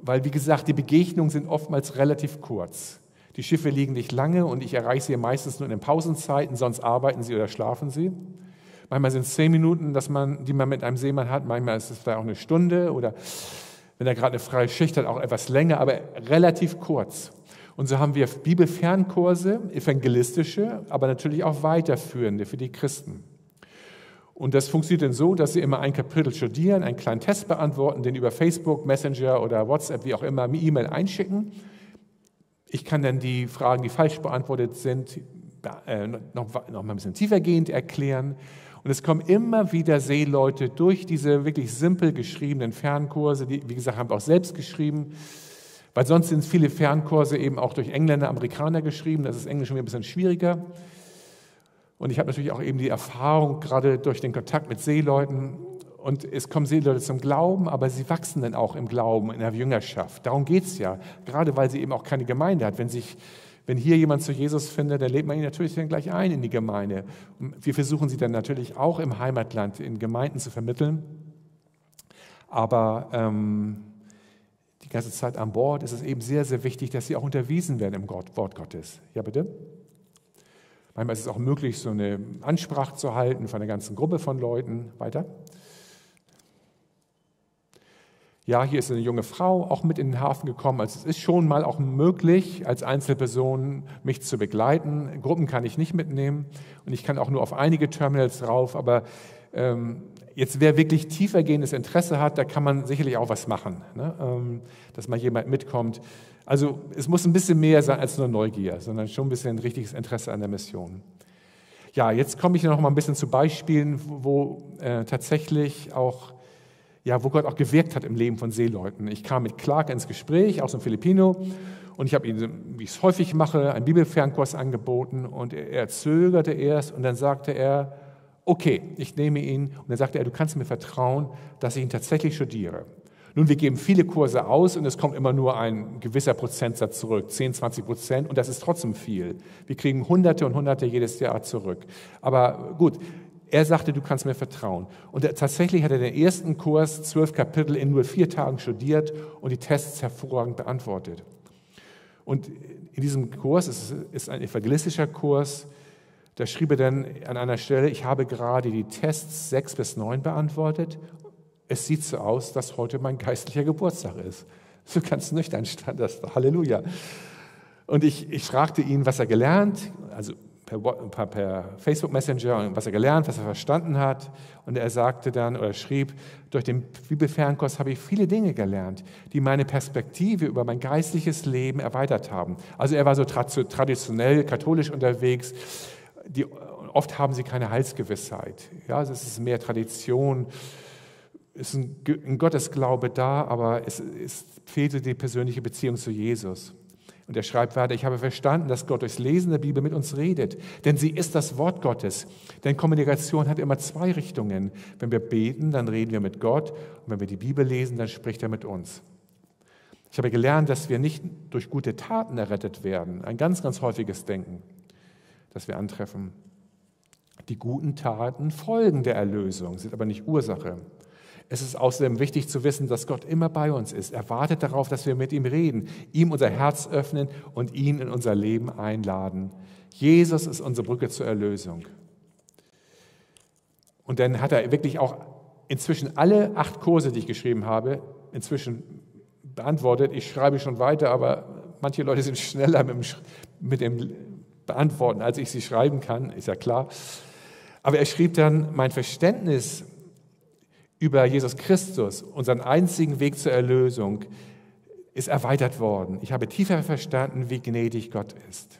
weil, wie gesagt, die Begegnungen sind oftmals relativ kurz. Die Schiffe liegen nicht lange und ich erreiche sie meistens nur in den Pausenzeiten, sonst arbeiten sie oder schlafen sie. Manchmal sind es zehn Minuten, dass man, die man mit einem Seemann hat, manchmal ist es vielleicht auch eine Stunde oder wenn er gerade eine freie Schicht hat, auch etwas länger, aber relativ kurz. Und so haben wir Bibelfernkurse, evangelistische, aber natürlich auch weiterführende für die Christen. Und das funktioniert dann so, dass sie immer ein Kapitel studieren, einen kleinen Test beantworten, den über Facebook, Messenger oder WhatsApp, wie auch immer, E-Mail einschicken. Ich kann dann die Fragen, die falsch beantwortet sind, äh, noch, mal ein bisschen tiefergehend erklären. Und es kommen immer wieder Seeleute durch diese wirklich simpel geschriebenen Fernkurse, die, wie gesagt, haben wir auch selbst geschrieben, weil sonst sind viele Fernkurse eben auch durch Engländer, Amerikaner geschrieben. Das ist Englisch schon ein bisschen schwieriger. Und ich habe natürlich auch eben die Erfahrung, gerade durch den Kontakt mit Seeleuten. Und es kommen Seeleute zum Glauben, aber sie wachsen dann auch im Glauben, in der Jüngerschaft. Darum geht es ja. Gerade weil sie eben auch keine Gemeinde hat. Wenn, sich, wenn hier jemand zu Jesus findet, dann lädt man ihn natürlich dann gleich ein in die Gemeinde. Und wir versuchen sie dann natürlich auch im Heimatland in Gemeinden zu vermitteln. Aber ähm, die ganze Zeit an Bord, ist es eben sehr, sehr wichtig, dass sie auch unterwiesen werden im Wort Gottes. Ja, bitte? Manchmal ist es auch möglich, so eine Ansprache zu halten von einer ganzen Gruppe von Leuten. Weiter. Ja, hier ist eine junge Frau auch mit in den Hafen gekommen. Also es ist schon mal auch möglich, als Einzelperson mich zu begleiten. Gruppen kann ich nicht mitnehmen und ich kann auch nur auf einige Terminals rauf, aber ähm, Jetzt, wer wirklich tiefergehendes Interesse hat, da kann man sicherlich auch was machen, ne? Ähm, dass mal jemand mitkommt. Also es muss ein bisschen mehr sein als nur Neugier, sondern schon ein bisschen richtiges Interesse an der Mission. Ja, jetzt komme ich noch mal ein bisschen zu Beispielen, wo äh, tatsächlich auch, ja, wo Gott auch gewirkt hat im Leben von Seeleuten. Ich kam mit Clark ins Gespräch, aus dem Filipino, und ich habe ihm, wie ich es häufig mache, einen Bibelfernkurs angeboten und er, er zögerte erst und dann sagte er, okay, ich nehme ihn. Und dann sagte er, du kannst mir vertrauen, dass ich ihn tatsächlich studiere. Nun, wir geben viele Kurse aus und es kommt immer nur ein gewisser Prozentsatz zurück, 10, 20 Prozent, und das ist trotzdem viel. Wir kriegen Hunderte und Hunderte jedes Jahr zurück. Aber gut, er sagte, du kannst mir vertrauen. Und tatsächlich hat er den ersten Kurs, zwölf Kapitel, in nur vier Tagen studiert und die Tests hervorragend beantwortet. Und in diesem Kurs, es ist ein evangelistischer Kurs, da schrieb er dann an einer Stelle, ich habe gerade die Tests 6 bis 9 beantwortet. Es sieht so aus, dass heute mein geistlicher Geburtstag ist. So ganz nüchtern stand das. Halleluja. Und ich, ich fragte ihn, was er gelernt, also per, per, Facebook Messenger, was er gelernt, was er verstanden hat. Und er sagte dann oder schrieb, durch den Bibelfernkurs habe ich viele Dinge gelernt, die meine Perspektive über mein geistliches Leben erweitert haben. Also er war so traditionell katholisch unterwegs die, oft haben sie keine Heilsgewissheit. Ja, es ist mehr Tradition, es ist ein, ein Gottesglaube da, aber es, es fehlte die persönliche Beziehung zu Jesus. Und er schreibt weiter, ich habe verstanden, dass Gott durchs Lesen der Bibel mit uns redet, denn sie ist das Wort Gottes. Denn Kommunikation hat immer zwei Richtungen. Wenn wir beten, dann reden wir mit Gott und wenn wir die Bibel lesen, dann spricht er mit uns. Ich habe gelernt, dass wir nicht durch gute Taten errettet werden, ein ganz, ganz häufiges Denken das wir antreffen. Die guten Taten folgen der Erlösung, sind aber nicht Ursache. Es ist außerdem wichtig zu wissen, dass Gott immer bei uns ist. Er wartet darauf, dass wir mit ihm reden, ihm unser Herz öffnen und ihn in unser Leben einladen. Jesus ist unsere Brücke zur Erlösung. Und dann hat er wirklich auch inzwischen alle acht Kurse, die ich geschrieben habe, inzwischen beantwortet. Ich schreibe schon weiter, aber manche Leute sind schneller mit dem, Beantworten, als ich sie schreiben kann, ist ja klar. Aber er schrieb dann, mein Verständnis über Jesus Christus, unseren einzigen Weg zur Erlösung, ist erweitert worden. Ich habe tiefer verstanden, wie gnädig Gott ist.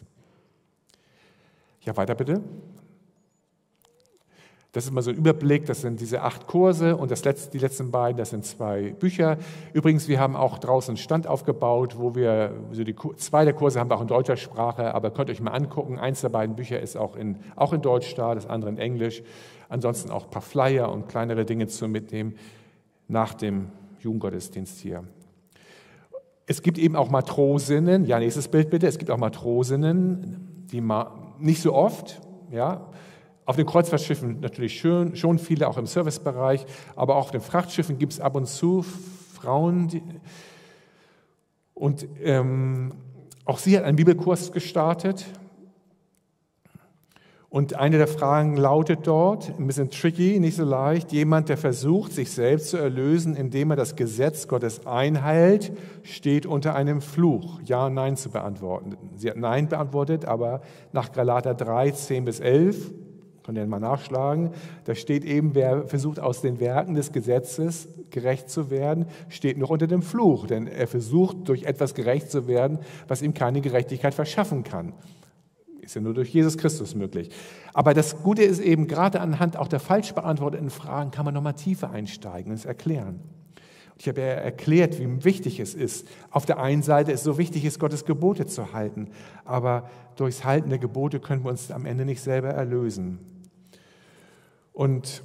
Ja, weiter bitte. Das ist mal so ein Überblick, das sind diese acht Kurse und das letzte, die letzten beiden, das sind zwei Bücher. Übrigens, wir haben auch draußen einen Stand aufgebaut, wo wir, so die, zwei der Kurse haben wir auch in deutscher Sprache, aber könnt euch mal angucken. Eins der beiden Bücher ist auch in, auch in Deutsch da, das andere in Englisch. Ansonsten auch ein paar Flyer und kleinere Dinge zu mitnehmen nach dem Jugendgottesdienst hier. Es gibt eben auch Matrosinnen, ja, nächstes Bild bitte, es gibt auch Matrosinnen, die nicht so oft, ja, auf den Kreuzfahrtschiffen natürlich schön, schon viele, auch im Servicebereich, aber auch auf den Frachtschiffen gibt es ab und zu Frauen. Die, und ähm, auch sie hat einen Bibelkurs gestartet. Und eine der Fragen lautet dort, ein bisschen tricky, nicht so leicht, jemand, der versucht, sich selbst zu erlösen, indem er das Gesetz Gottes einhält, steht unter einem Fluch. Ja Nein zu beantworten. Sie hat Nein beantwortet, aber nach Galater 3, 10 bis 11 Könnt ihr mal nachschlagen. Da steht eben, wer versucht aus den Werken des Gesetzes gerecht zu werden, steht noch unter dem Fluch, denn er versucht durch etwas gerecht zu werden, was ihm keine Gerechtigkeit verschaffen kann. Ist ja nur durch Jesus Christus möglich. Aber das Gute ist eben, gerade anhand auch der falsch beantworteten Fragen kann man nochmal tiefer einsteigen und es erklären. Ich habe ja erklärt, wie wichtig es ist. Auf der einen Seite ist es so wichtig, ist Gottes Gebote zu halten, aber durchs Halten der Gebote können wir uns am Ende nicht selber erlösen. Und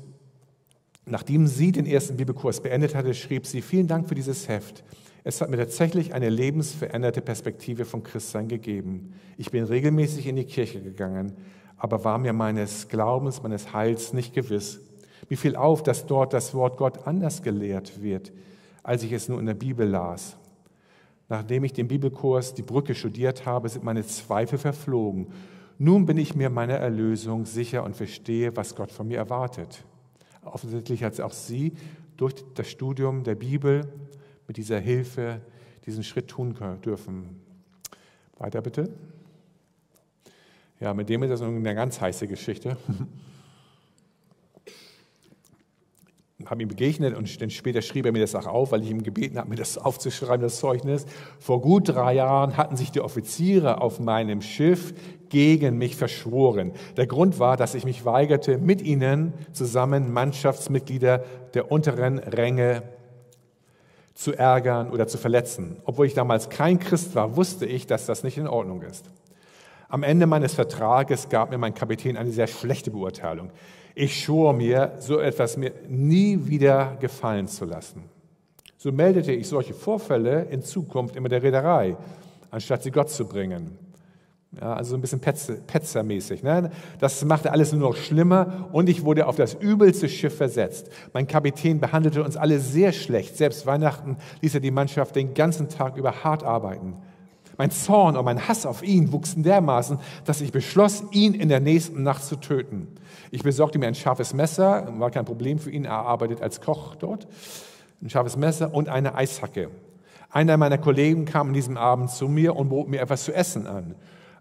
nachdem sie den ersten Bibelkurs beendet hatte, schrieb sie, vielen Dank für dieses Heft. Es hat mir tatsächlich eine lebensveränderte Perspektive von Christsein gegeben. Ich bin regelmäßig in die Kirche gegangen, aber war mir meines Glaubens, meines Heils nicht gewiss. Mir fiel auf, dass dort das Wort Gott anders gelehrt wird, als ich es nur in der Bibel las. Nachdem ich den Bibelkurs Die Brücke studiert habe, sind meine Zweifel verflogen nun bin ich mir meiner Erlösung sicher und verstehe, was Gott von mir erwartet. Offensichtlich hat auch sie durch das Studium der Bibel mit dieser Hilfe diesen Schritt tun dürfen. Weiter bitte. Ja, mit dem ist das eine ganz heiße Geschichte. habe ihm begegnet und später schrieb er mir das auch auf, weil ich ihm gebeten habe, mir das aufzuschreiben, das Zeugnis. Vor gut drei Jahren hatten sich die Offiziere auf meinem Schiff gegen mich verschworen. Der Grund war, dass ich mich weigerte, mit ihnen zusammen Mannschaftsmitglieder der unteren Ränge zu ärgern oder zu verletzen. Obwohl ich damals kein Christ war, wusste ich, dass das nicht in Ordnung ist. Am Ende meines Vertrages gab mir mein Kapitän eine sehr schlechte Beurteilung. Ich schwor mir, so etwas mir nie wieder gefallen zu lassen. So meldete ich solche Vorfälle in Zukunft immer der Reederei, anstatt sie Gott zu bringen. Ja, also so ein bisschen Petzermäßig. Ne? Das machte alles nur noch schlimmer und ich wurde auf das übelste Schiff versetzt. Mein Kapitän behandelte uns alle sehr schlecht. Selbst Weihnachten ließ er die Mannschaft den ganzen Tag über hart arbeiten. Mein Zorn und mein Hass auf ihn wuchsen dermaßen, dass ich beschloss, ihn in der nächsten Nacht zu töten. Ich besorgte mir ein scharfes Messer, war kein Problem für ihn, er arbeitet als Koch dort, ein scharfes Messer und eine Eishacke. Einer meiner Kollegen kam an diesem Abend zu mir und bot mir etwas zu essen an.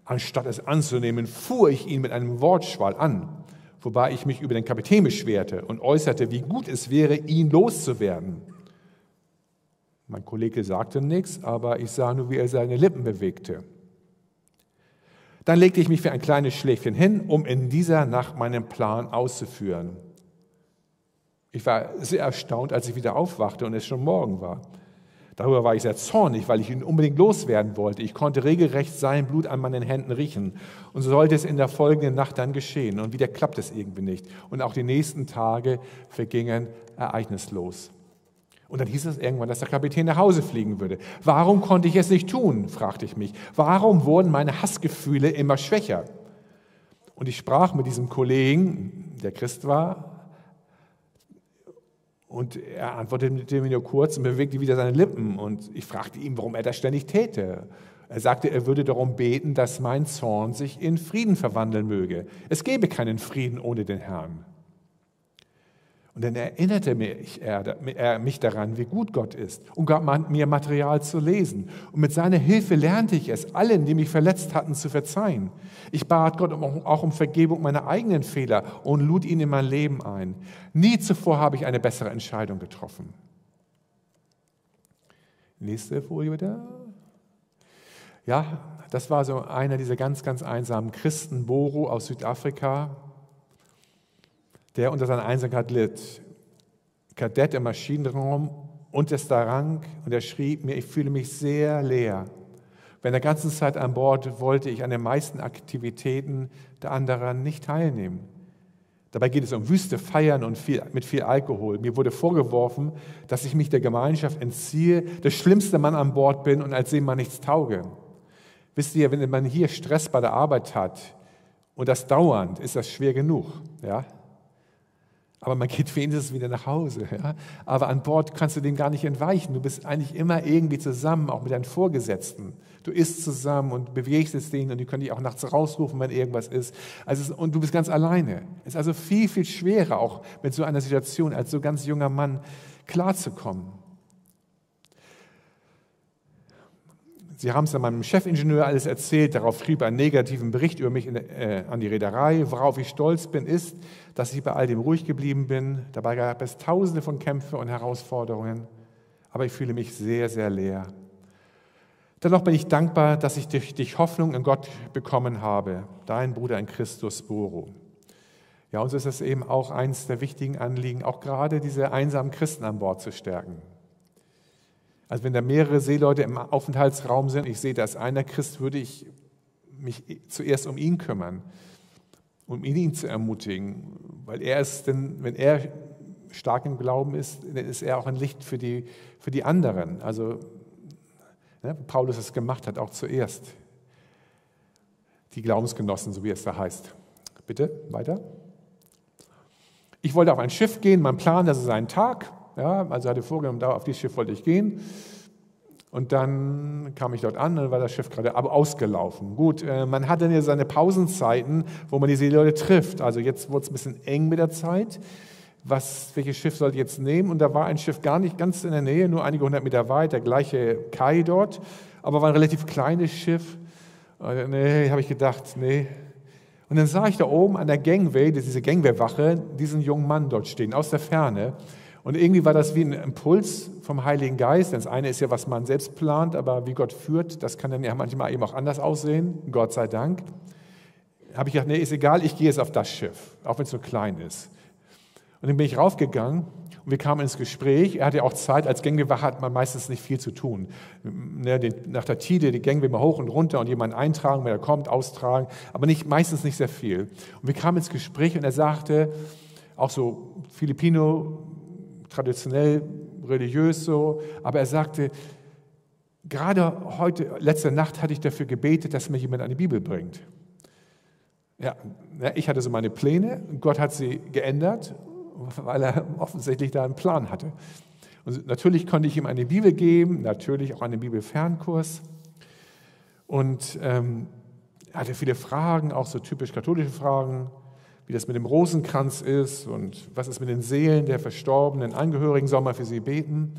Anstatt es anzunehmen, fuhr ich ihn mit einem Wortschwall an, wobei ich mich über den Kapitän beschwerte und äußerte, wie gut es wäre, ihn loszuwerden. Mein Kollege sagte nichts, aber ich sah nur, wie er seine Lippen bewegte. Dann legte ich mich für ein kleines Schläfchen hin, um in dieser Nacht meinen Plan auszuführen. Ich war sehr erstaunt, als ich wieder aufwachte und es schon Morgen war. Darüber war ich sehr zornig, weil ich ihn unbedingt loswerden wollte. Ich konnte regelrecht sein Blut an meinen Händen riechen. Und so sollte es in der folgenden Nacht dann geschehen. Und wieder klappt es irgendwie nicht. Und auch die nächsten Tage vergingen ereignislos. Und dann hieß es irgendwann, dass der Kapitän nach Hause fliegen würde. Warum konnte ich es nicht tun, fragte ich mich. Warum wurden meine Hassgefühle immer schwächer? Und ich sprach mit diesem Kollegen, der Christ war, und er antwortete mir nur kurz und bewegte wieder seine Lippen. Und ich fragte ihn, warum er das ständig täte. Er sagte, er würde darum beten, dass mein Zorn sich in Frieden verwandeln möge. Es gäbe keinen Frieden ohne den Herrn. Und dann erinnerte mich, er, mich daran, wie gut Gott ist und gab mir Material zu lesen. Und mit seiner Hilfe lernte ich es, allen, die mich verletzt hatten, zu verzeihen. Ich bat Gott auch um Vergebung meiner eigenen Fehler und lud ihn in mein Leben ein. Nie zuvor habe ich eine bessere Entscheidung getroffen. Nächste Folie bitte. Ja, das war so einer dieser ganz, ganz einsamen Christen, Boru aus Südafrika der unter seiner Einsamkeit litt. Kadett im Maschinenraum da rang und er schrieb mir, ich fühle mich sehr leer. Während der ganzen Zeit an Bord wollte ich an den meisten Aktivitäten der anderen nicht teilnehmen. Dabei geht es um wüste Feiern und viel, mit viel Alkohol. Mir wurde vorgeworfen, dass ich mich der Gemeinschaft entziehe, der schlimmste Mann an Bord bin und als Seemann nichts tauge. Wisst ihr, wenn man hier Stress bei der Arbeit hat und das dauernd, ist das schwer genug. Ja? Aber man geht wenigstens wieder nach Hause. Ja? Aber an Bord kannst du dem gar nicht entweichen. Du bist eigentlich immer irgendwie zusammen, auch mit deinen Vorgesetzten. Du isst zusammen und bewegst es denen und die können dich auch nachts rausrufen, wenn irgendwas ist. Also, und du bist ganz alleine. Es ist also viel, viel schwerer, auch mit so einer Situation als so ganz junger Mann klarzukommen. Sie haben es meinem Chefingenieur alles erzählt, darauf schrieb er einen negativen Bericht über mich in, äh, an die Reederei. Worauf ich stolz bin, ist, dass ich bei all dem ruhig geblieben bin. Dabei gab es tausende von Kämpfen und Herausforderungen, aber ich fühle mich sehr, sehr leer. Dennoch bin ich dankbar, dass ich durch dich Hoffnung in Gott bekommen habe, dein Bruder in Christus Boro. Ja, uns ist es eben auch eines der wichtigen Anliegen, auch gerade diese einsamen Christen an Bord zu stärken. Also wenn da mehrere Seeleute im Aufenthaltsraum sind, ich sehe, da ist einer Christ, würde ich mich zuerst um ihn kümmern, um ihn zu ermutigen, weil er ist, denn wenn er stark im Glauben ist, dann ist er auch ein Licht für die, für die anderen. Also ne, Paulus es gemacht hat, auch zuerst. Die Glaubensgenossen, so wie es da heißt. Bitte, weiter. Ich wollte auf ein Schiff gehen, mein Plan, das ist ein Tag. Ja, also hatte vorgenommen, da auf dieses Schiff wollte ich gehen. Und dann kam ich dort an, dann war das Schiff gerade ausgelaufen. Gut, äh, man hat dann ja seine Pausenzeiten, wo man diese Leute trifft. Also jetzt wurde es ein bisschen eng mit der Zeit. Was, welches Schiff sollte ich jetzt nehmen? Und da war ein Schiff gar nicht ganz in der Nähe, nur einige hundert Meter weit, der gleiche Kai dort, aber war ein relativ kleines Schiff. Nee, habe ich gedacht, nee. Und dann sah ich da oben an der Gangway, diese Gangway-Wache, diesen jungen Mann dort stehen, aus der Ferne. Und irgendwie war das wie ein Impuls vom Heiligen Geist. Das eine ist ja, was man selbst plant, aber wie Gott führt, das kann dann ja manchmal eben auch anders aussehen, Gott sei Dank. Habe ich gedacht, nee, ist egal, ich gehe jetzt auf das Schiff, auch wenn es so klein ist. Und dann bin ich raufgegangen und wir kamen ins Gespräch. Er hatte ja auch Zeit, als Gangwache hat man meistens nicht viel zu tun. Ne, nach der Tide die Gangway mal hoch und runter und jemanden eintragen, wenn er kommt, austragen, aber nicht, meistens nicht sehr viel. Und wir kamen ins Gespräch und er sagte, auch so Filipino, traditionell religiös so, aber er sagte, gerade heute, letzte Nacht hatte ich dafür gebetet, dass mir jemand eine Bibel bringt. Ja, ich hatte so meine Pläne, Gott hat sie geändert, weil er offensichtlich da einen Plan hatte. Und natürlich konnte ich ihm eine Bibel geben, natürlich auch einen Bibelfernkurs. Und ähm, er hatte viele Fragen, auch so typisch katholische Fragen wie das mit dem Rosenkranz ist und was ist mit den Seelen der verstorbenen Angehörigen, soll man für sie beten.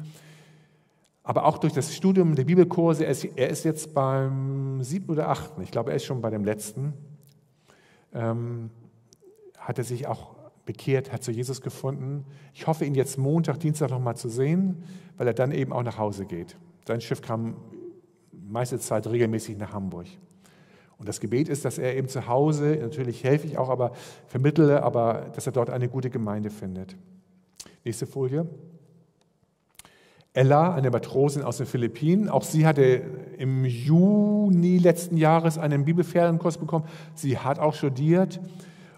Aber auch durch das Studium der Bibelkurse, er ist jetzt beim siebten oder achten, ich glaube, er ist schon bei dem letzten, ähm, hat er sich auch bekehrt, hat zu Jesus gefunden. Ich hoffe, ihn jetzt Montag, Dienstag nochmal zu sehen, weil er dann eben auch nach Hause geht. Sein Schiff kam meiste Zeit regelmäßig nach Hamburg. Und das Gebet ist, dass er eben zu Hause, natürlich helfe ich auch, aber vermittle, aber dass er dort eine gute Gemeinde findet. Nächste Folie. Ella, eine Matrosin aus den Philippinen, auch sie hatte im Juni letzten Jahres einen Bibelferienkurs bekommen. Sie hat auch studiert,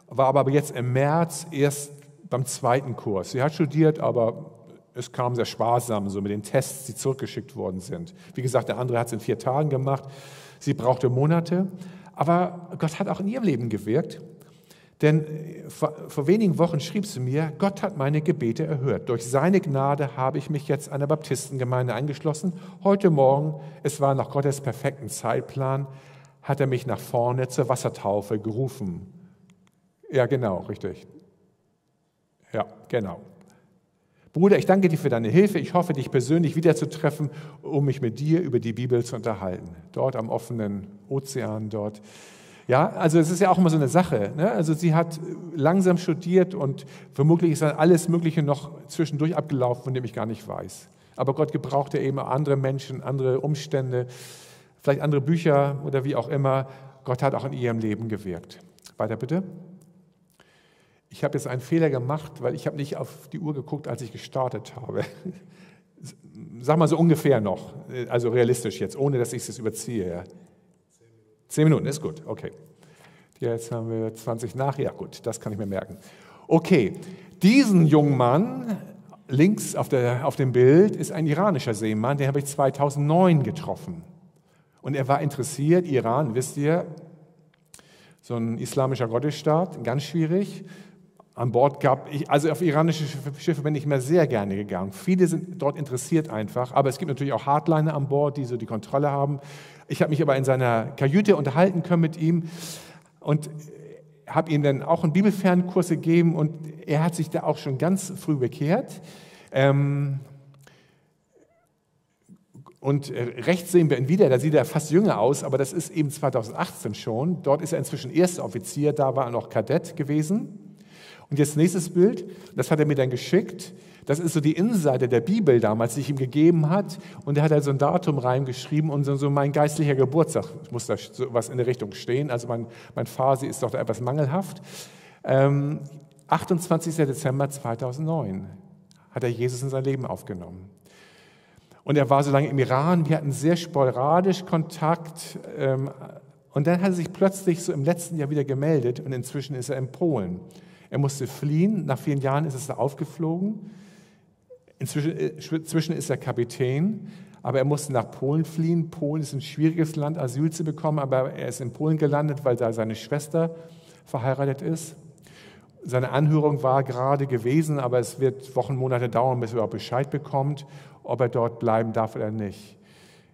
war aber jetzt im März erst beim zweiten Kurs. Sie hat studiert, aber es kam sehr sparsam, so mit den Tests, die zurückgeschickt worden sind. Wie gesagt, der andere hat es in vier Tagen gemacht. Sie brauchte Monate, aber Gott hat auch in ihrem Leben gewirkt. Denn äh, vor, vor, wenigen Wochen schrieb sie mir, Gott hat meine Gebete erhört. Durch seine Gnade habe ich mich jetzt einer Baptistengemeinde eingeschlossen. Heute Morgen, es war nach Gottes perfekten Zeitplan, hat er mich nach vorne zur Wassertaufe gerufen. Ja, genau, richtig. Ja, genau. Bruder, ich danke dir für deine Hilfe. Ich hoffe, dich persönlich wiederzutreffen, um mich mit dir über die Bibel zu unterhalten. Dort am offenen Ozean, dort. Ja, also es ist ja auch immer so eine Sache. Ne? Also sie hat langsam studiert und vermutlich ist dann alles Mögliche noch zwischendurch abgelaufen, von dem ich gar nicht weiß. Aber Gott gebraucht ja eben andere Menschen, andere Umstände, vielleicht andere Bücher oder wie auch immer. Gott hat auch in ihrem Leben gewirkt. Weiter bitte. Ich habe jetzt einen Fehler gemacht, weil ich habe nicht auf die Uhr geguckt, als ich gestartet habe. [LAUGHS] Sag mal so ungefähr noch, also realistisch jetzt, ohne dass ich es überziehe. Zehn Minuten ist gut, okay. Jetzt haben wir 20 nach, ja gut, das kann ich mir merken. Okay, diesen jungen Mann links auf, der, auf dem Bild ist ein iranischer Seemann, den habe ich 2009 getroffen. Und er war interessiert, Iran, wisst ihr, so ein islamischer Gottesstaat, ganz schwierig. An Bord gab ich, also auf iranische Schiffe bin ich immer sehr gerne gegangen. Viele sind dort interessiert einfach, aber es gibt natürlich auch Hardliner an Bord, die so die Kontrolle haben. Ich habe mich aber in seiner Kajüte unterhalten können mit ihm und habe ihm dann auch einen Bibelfernkurs gegeben und er hat sich da auch schon ganz früh bekehrt. Ähm, und rechts sehen wir ihn wieder, da sieht er fast jünger aus, aber das ist eben 2018 schon. Dort ist er inzwischen erster Offizier, da war er noch Kadett gewesen. Und jetzt nächstes Bild, das hat er mir dann geschickt. Das ist so die Innenseite der Bibel damals, die ich ihm gegeben hat. Und er hat also ein Datum reingeschrieben und so, so mein geistlicher Geburtstag muss da so was in der Richtung stehen. Also mein, mein Phase ist doch da etwas mangelhaft. Ähm, 28. Dezember 2009 hat er Jesus in sein Leben aufgenommen. Und er war so lange im Iran, wir hatten sehr sporadisch Kontakt. Ähm, und dann hat er sich plötzlich so im letzten Jahr wieder gemeldet und inzwischen ist er in Polen. Er musste fliehen, nach vielen Jahren ist es da aufgeflogen. Inzwischen, äh, ist er Kapitän, aber er musste nach Polen fliehen. Polen ist ein schwieriges Land, Asyl zu bekommen, aber er ist in Polen gelandet, weil da seine Schwester verheiratet ist. Seine Anhörung war gerade gewesen, aber es wird Wochen, Monate dauern, bis er überhaupt Bescheid bekommt, ob er dort bleiben darf oder nicht.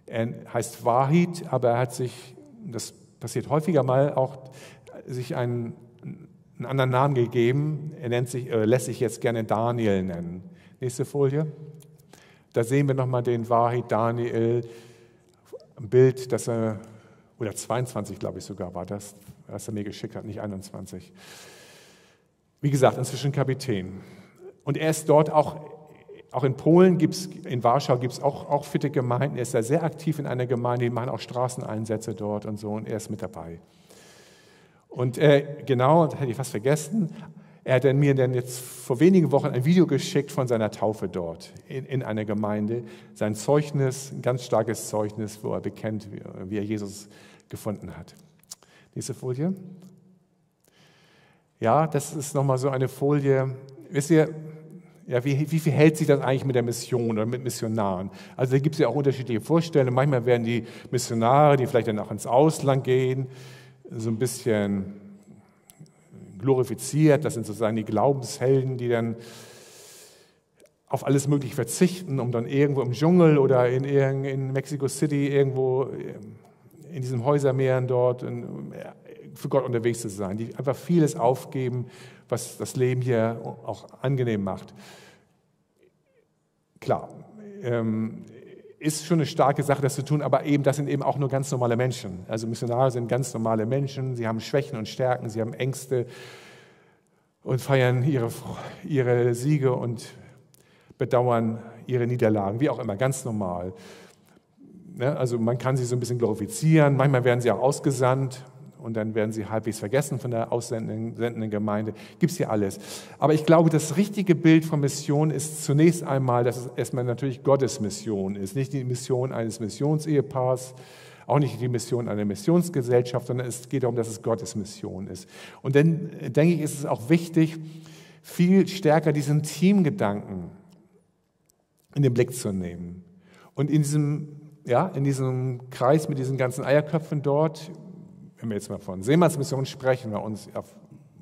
Er heißt Wahid, aber er hat sich, das passiert häufiger mal, auch sich einen, einen anderen Namen gegeben. Er nennt sich, äh, lässt sich jetzt gerne Daniel nennen. Nächste Folie. Da sehen wir nochmal den Wahid Daniel, ein Bild, das er, oder 22 glaube ich sogar war das, was er mir geschickt hat, nicht 21. Wie gesagt, inzwischen Kapitän. Und er ist dort auch, auch in Polen gibt es, in Warschau gibt es auch, auch fitte Gemeinden. Er ist da sehr aktiv in einer Gemeinde, die machen auch Straßeneinsätze dort und so und er ist mit dabei. Und äh, genau, das hätte ich fast vergessen, er hat mir dann jetzt vor wenigen Wochen ein Video geschickt von seiner Taufe dort in, in einer Gemeinde. Sein Zeugnis, ein ganz starkes Zeugnis, wo er bekennt, wie, wie er Jesus gefunden hat. Nächste Folie. Ja, das ist nochmal so eine Folie. Wisst ihr, ja, wie, wie verhält sich das eigentlich mit der Mission oder mit Missionaren? Also da gibt es ja auch unterschiedliche Vorstellungen. Manchmal werden die Missionare, die vielleicht dann auch ins Ausland gehen, so ein bisschen glorifiziert. Das sind sozusagen die Glaubenshelden, die dann auf alles Mögliche verzichten, um dann irgendwo im Dschungel oder in, in Mexico City irgendwo ähm, in diesen Häusermeeren dort für Gott unterwegs zu sein, die einfach vieles aufgeben, was das Leben hier auch angenehm macht. Klar, ähm, ist schon eine starke Sache, das zu tun, aber eben, das sind eben auch nur ganz normale Menschen. Also Missionare sind ganz normale Menschen, sie haben Schwächen und Stärken, sie haben Ängste und feiern ihre, ihre Siege und bedauern ihre Niederlagen, wie auch immer, ganz normal. Ne, also man kann sie so ein bisschen glorifizieren, manchmal werden sie auch ausgesandt, und dann werden sie halbwegs vergessen von der aussendenden Gemeinde. Gibt es hier alles. Aber ich glaube, das richtige Bild von Mission ist zunächst einmal, dass es erstmal natürlich Gottes Mission ist. Nicht die Mission eines Missionsehepaars, auch nicht die Mission einer Missionsgesellschaft, sondern es geht darum, dass es Gottes Mission ist. Und dann denke ich, ist es auch wichtig, viel stärker diesen Teamgedanken in den Blick zu nehmen. Und in diesem, ja, in diesem Kreis mit diesen ganzen Eierköpfen dort, wenn wir jetzt mal von Seemannsmission sprechen, bei uns auf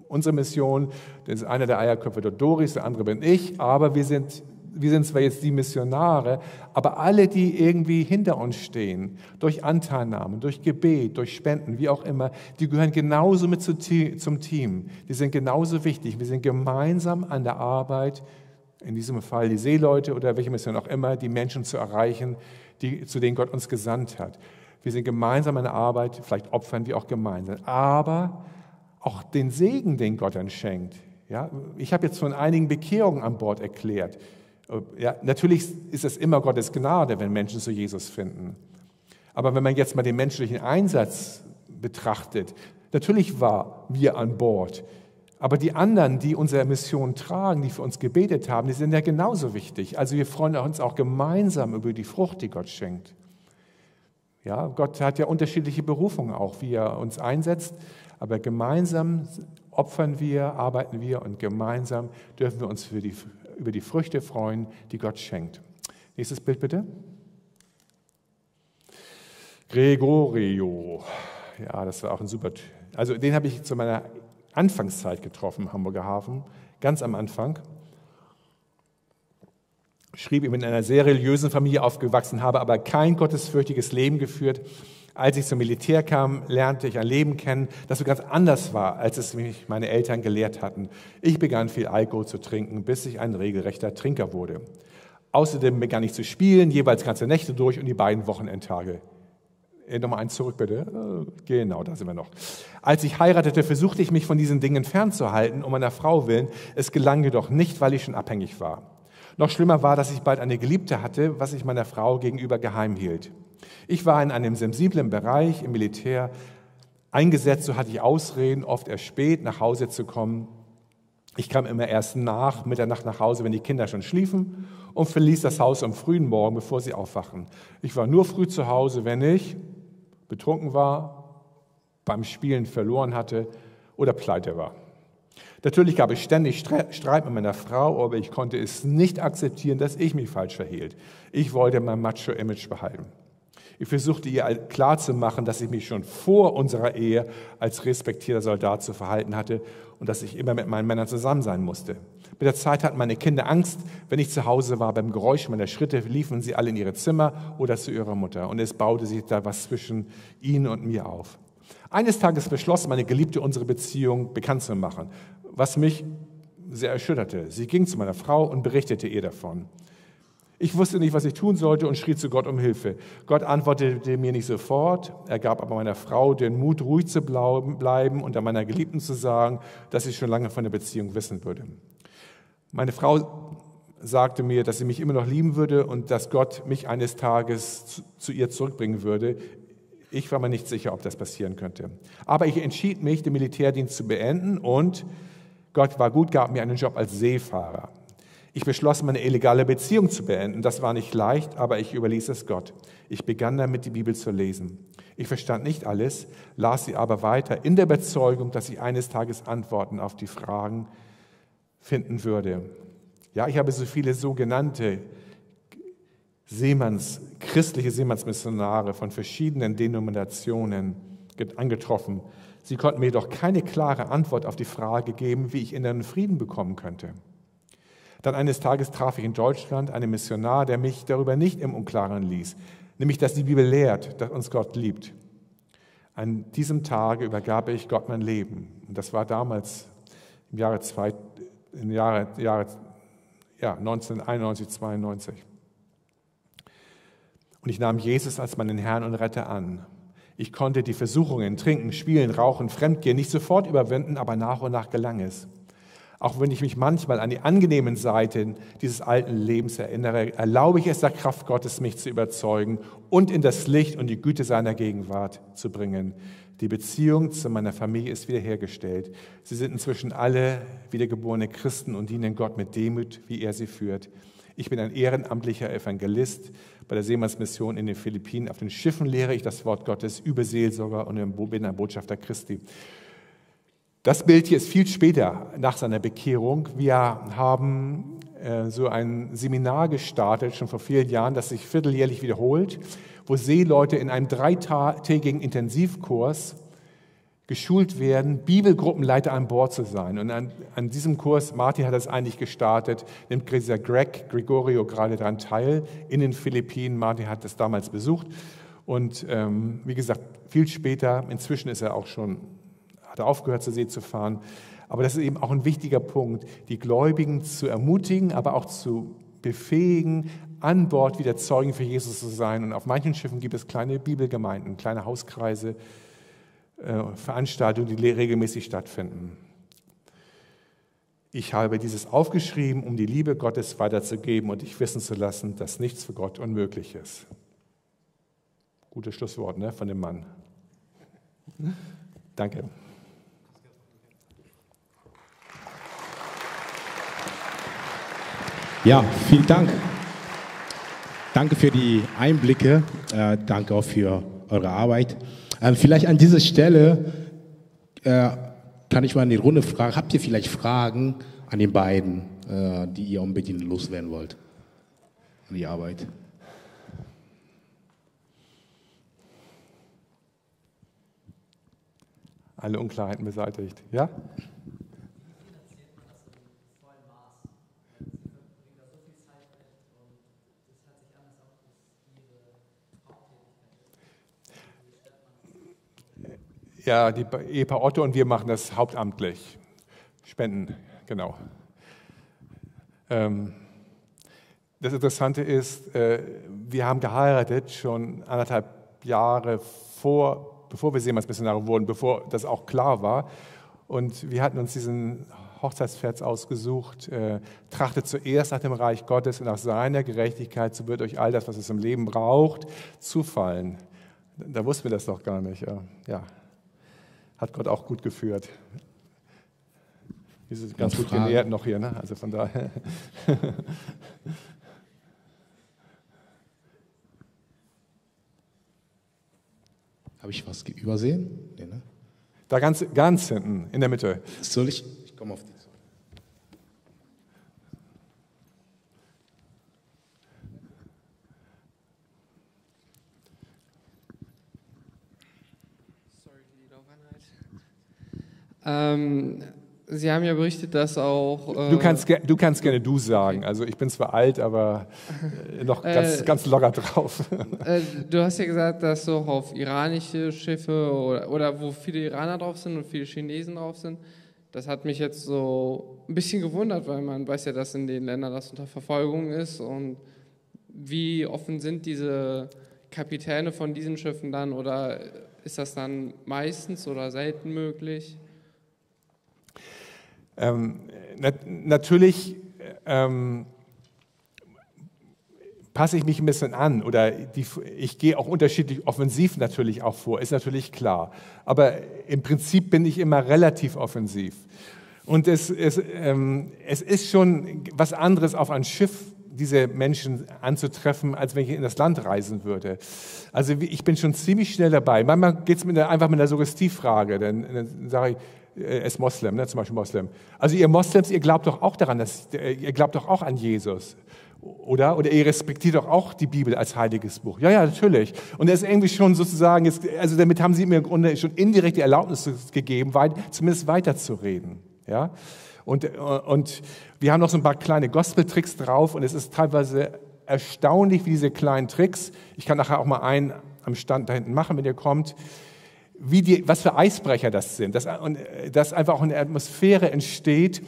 unsere Mission, das ist einer der Eierköpfe der Doris, der andere bin ich, aber wir sind, wir sind zwar jetzt die Missionare, aber alle, die irgendwie hinter uns stehen, durch Anteilnahmen, durch Gebet, durch Spenden, wie auch immer, die gehören genauso mit zum Team. Die sind genauso wichtig. Wir sind gemeinsam an der Arbeit in diesem Fall die Seeleute oder welche Mission auch immer, die Menschen zu erreichen, die, zu denen Gott uns gesandt hat. Wir sind gemeinsam in der Arbeit, vielleicht opfern wir auch gemeinsam, aber auch den Segen, den Gott dann schenkt. Ja, ich habe jetzt von einigen Bekehrungen an Bord erklärt. Ja, natürlich ist es immer Gottes Gnade, wenn Menschen zu Jesus finden. Aber wenn man jetzt mal den menschlichen Einsatz betrachtet, natürlich war wir an Bord. Aber die anderen, die unsere Mission tragen, die für uns gebetet haben, die sind ja genauso wichtig. Also wir freuen uns auch gemeinsam über die Frucht, die Gott schenkt. Ja, Gott hat ja unterschiedliche Berufungen auch, wie er uns einsetzt. Aber gemeinsam opfern wir, arbeiten wir und gemeinsam dürfen wir uns die, über die Früchte freuen, die Gott schenkt. Nächstes Bild bitte. Gregorio. Ja, das war auch ein super. Also den habe ich zu meiner Anfangszeit getroffen Hamburger Hafen, ganz am Anfang. Schrieb, ich bin in einer sehr religiösen Familie aufgewachsen, habe aber kein gottesfürchtiges Leben geführt. Als ich zum Militär kam, lernte ich ein Leben kennen, das so ganz anders war, als es mich meine Eltern gelehrt hatten. Ich begann viel Alkohol zu trinken, bis ich ein regelrechter Trinker wurde. Außerdem begann ich zu spielen, jeweils ganze Nächte durch und die beiden Wochenendtage. Äh, Nochmal eins zurück, bitte. Äh, genau, da sind wir noch. Als ich heiratete, versuchte ich mich von diesen Dingen fernzuhalten, um meiner Frau willen. Es gelang jedoch nicht, weil ich schon abhängig war. Noch schlimmer war, dass ich bald eine Geliebte hatte, was ich meiner Frau gegenüber geheim hielt. Ich war in einem sensiblen Bereich im Militär eingesetzt, so hatte ich Ausreden, oft erst spät nach Hause zu kommen. Ich kam immer erst nach Mitternacht nach Hause, wenn die Kinder schon schliefen und verließ das Haus am frühen Morgen, bevor sie aufwachen. Ich war nur früh zu Hause, wenn ich betrunken war, beim Spielen verloren hatte oder pleite war. Natürlich gab es ständig Streit mit meiner Frau, aber ich konnte es nicht akzeptieren, dass ich mich falsch verhielt. Ich wollte mein Macho-Image behalten. Ich versuchte ihr klarzumachen, dass ich mich schon vor unserer Ehe als respektierter Soldat zu verhalten hatte und dass ich immer mit meinen Männern zusammen sein musste. Mit der Zeit hatten meine Kinder Angst, wenn ich zu Hause war, beim Geräusch meiner Schritte liefen sie alle in ihre Zimmer oder zu ihrer Mutter und es baute sich da was zwischen ihnen und mir auf. Eines Tages beschloss meine Geliebte, unsere Beziehung bekannt zu machen, was mich sehr erschütterte. Sie ging zu meiner Frau und berichtete ihr davon. Ich wusste nicht, was ich tun sollte und schrie zu Gott um Hilfe. Gott antwortete mir nicht sofort. Er gab aber meiner Frau den Mut, ruhig zu bleiben und an meiner Geliebten zu sagen, dass sie schon lange von der Beziehung wissen würde. Meine Frau sagte mir, dass sie mich immer noch lieben würde und dass Gott mich eines Tages zu ihr zurückbringen würde. Ich war mir nicht sicher, ob das passieren könnte. Aber ich entschied mich, den Militärdienst zu beenden und Gott war gut, gab mir einen Job als Seefahrer. Ich beschloss, meine illegale Beziehung zu beenden. Das war nicht leicht, aber ich überließ es Gott. Ich begann damit, die Bibel zu lesen. Ich verstand nicht alles, las sie aber weiter in der Überzeugung, dass ich eines Tages Antworten auf die Fragen finden würde. Ja, ich habe so viele sogenannte Seemanns, christliche Seemannsmissionare von verschiedenen Denominationen angetroffen. Sie konnten mir doch keine klare Antwort auf die Frage geben, wie ich inneren Frieden bekommen könnte. Dann eines Tages traf ich in Deutschland einen Missionar, der mich darüber nicht im Unklaren ließ, nämlich dass die Bibel lehrt, dass uns Gott liebt. An diesem Tage übergab ich Gott mein Leben. Und das war damals im Jahre, zwei, im Jahre, Jahre ja, 1991, 92. Und ich nahm Jesus als meinen Herrn und Retter an. Ich konnte die Versuchungen, Trinken, Spielen, Rauchen, Fremdgehen nicht sofort überwinden, aber nach und nach gelang es. Auch wenn ich mich manchmal an die angenehmen Seiten dieses alten Lebens erinnere, erlaube ich es der Kraft Gottes, mich zu überzeugen und in das Licht und die Güte seiner Gegenwart zu bringen. Die Beziehung zu meiner Familie ist wiederhergestellt. Sie sind inzwischen alle wiedergeborene Christen und dienen Gott mit Demut, wie er sie führt. Ich bin ein ehrenamtlicher Evangelist bei der Seemannsmission in den Philippinen. Auf den Schiffen lehre ich das Wort Gottes über Seelsorger und bin ein Botschafter Christi. Das Bild hier ist viel später nach seiner Bekehrung. Wir haben äh, so ein Seminar gestartet, schon vor vielen Jahren, das sich vierteljährlich wiederholt, wo Seeleute in einem dreitägigen Intensivkurs geschult werden, Bibelgruppenleiter an Bord zu sein. Und an, an diesem Kurs, Martin hat das eigentlich gestartet, nimmt dieser Greg Gregorio gerade daran teil in den Philippinen. Martin hat das damals besucht. Und ähm, wie gesagt, viel später, inzwischen ist er auch schon hat er aufgehört, zur See zu fahren. Aber das ist eben auch ein wichtiger Punkt, die Gläubigen zu ermutigen, aber auch zu befähigen, an Bord wieder Zeugen für Jesus zu sein. Und auf manchen Schiffen gibt es kleine Bibelgemeinden, kleine Hauskreise, Veranstaltungen, die regelmäßig stattfinden. Ich habe dieses aufgeschrieben, um die Liebe Gottes weiterzugeben und dich wissen zu lassen, dass nichts für Gott unmöglich ist. Gutes Schlusswort ne, von dem Mann. Danke. Ja, vielen Dank. Danke für die Einblicke. Äh, danke auch für eure Arbeit. Ähm, vielleicht an dieser Stelle äh, kann ich mal in die Runde fragen, habt ihr vielleicht Fragen an den beiden, äh, die ihr unbedingt loswerden wollt? An die Arbeit. Alle Unklarheiten beseitigt. Ja? Ja, die Ehepaar Otto und wir machen das hauptamtlich. Spenden, genau. Ähm, das Interessante ist, äh, wir haben geheiratet schon anderthalb Jahre vor, bevor wir Seemannsmissionare wurden, bevor das auch klar war. Und wir hatten uns diesen Hochzeitsvers ausgesucht, äh, trachtet zuerst nach dem Reich Gottes und nach seiner Gerechtigkeit, so wird euch all das, was es im Leben braucht, zufallen. Da wussten wir das doch gar nicht. Ja. ja hat Gott auch gut geführt. Wir sind ganz gut genährt noch hier, ne? also von daher. [LAUGHS] Habe ich was übersehen? Nee, ne? Da ganz, ganz hinten, in der Mitte. Soll ich? Ich komme auf die. Ähm, Sie haben ja berichtet, dass auch. Äh du, kannst, du kannst gerne du sagen. Also ich bin zwar alt, aber äh, noch ganz, äh, ganz locker drauf. [LAUGHS] Äh, du hast ja gesagt, dass auch auf iranische Schiffe oder, oder wo viele Iraner drauf sind und viele Chinesen drauf sind. Das hat mich jetzt so ein bisschen gewundert, weil man weiß ja, dass in den Ländern das unter Verfolgung ist. Und wie offen sind diese Kapitäne von diesen Schiffen dann? Oder ist das dann meistens oder selten möglich? Ähm, nat natürlich ähm, passe ich mich ein bisschen an oder die, ich gehe auch unterschiedlich offensiv natürlich auch vor, ist natürlich klar. Aber im Prinzip bin ich immer relativ offensiv. Und es, es, ähm, es ist schon was anderes auf ein Schiff diese Menschen anzutreffen, als wenn ich in das Land reisen würde. Also ich bin schon ziemlich schnell dabei. Manchmal geht es einfach mit einer Suggestivfrage. Dann, dann sage ich, ist Moslem, ne, zum Beispiel Moslem. Also ihr Moslems, ihr glaubt doch auch daran, dass, ihr glaubt doch auch an Jesus, oder? Oder ihr respektiert doch auch die Bibel als heiliges Buch. Ja, ja, natürlich. Und er ist irgendwie schon sozusagen, also damit haben sie mir im Grunde schon indirekt die Erlaubnis gegeben, weit, zumindest weiterzureden. Ja? Und, und wir haben noch so ein paar kleine Gospel-Tricks drauf und es ist teilweise erstaunlich, wie diese kleinen Tricks, ich kann nachher auch mal einen am Stand da hinten machen, wenn ihr kommt, wie die, was für Eisbrecher das sind, dass, und, dass einfach auch eine Atmosphäre entsteht,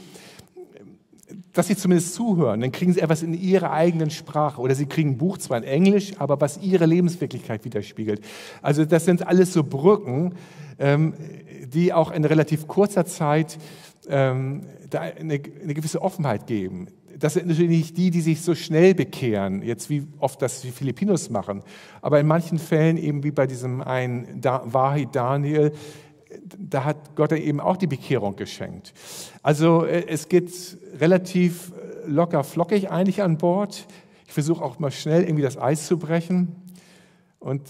dass sie zumindest zuhören, dann kriegen sie etwas in ihrer eigenen Sprache. Oder sie kriegen ein Buch zwar in Englisch, aber was ihre Lebenswirklichkeit widerspiegelt. Also das sind alles so Brücken, ähm, die auch in relativ kurzer Zeit ähm, da eine, eine gewisse Offenheit geben das sind natürlich nicht die, die sich so schnell bekehren, jetzt wie oft das die Filipinos machen, aber in manchen Fällen eben wie bei diesem einen Wahi Daniel, da hat Gott eben auch die Bekehrung geschenkt. Also äh, es geht relativ äh, locker flockig eigentlich an Bord. Ich versuche auch mal schnell irgendwie das Eis zu brechen und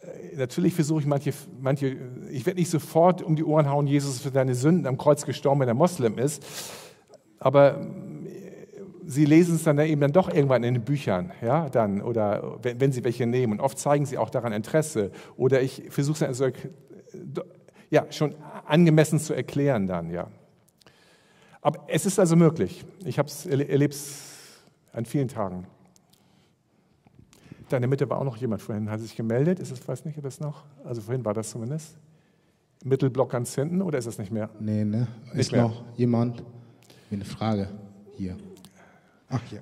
äh, natürlich versuche ich manche, manche ich werde nicht sofort um die Ohren hauen, Jesus für deine Sünden am Kreuz gestorben, wenn er Moslem ist, aber sie lesen es dann eben dann doch irgendwann in den Büchern, ja, dann, oder wenn, wenn sie welche nehmen. Und oft zeigen sie auch daran Interesse. Oder ich versuche es dann also, ja, schon angemessen zu erklären dann, ja. Aber es ist also möglich. Ich habe es erlebt an vielen Tagen. Da in der Mitte war auch noch jemand vorhin, hat sich gemeldet. Ist es, weiß nicht, ob das noch? Also vorhin war das zumindest. Mittelblock ganz hinten oder ist es nicht mehr? Nee, ne? Nicht Ist mehr. noch jemand mit einer Frage hier? Ach ja.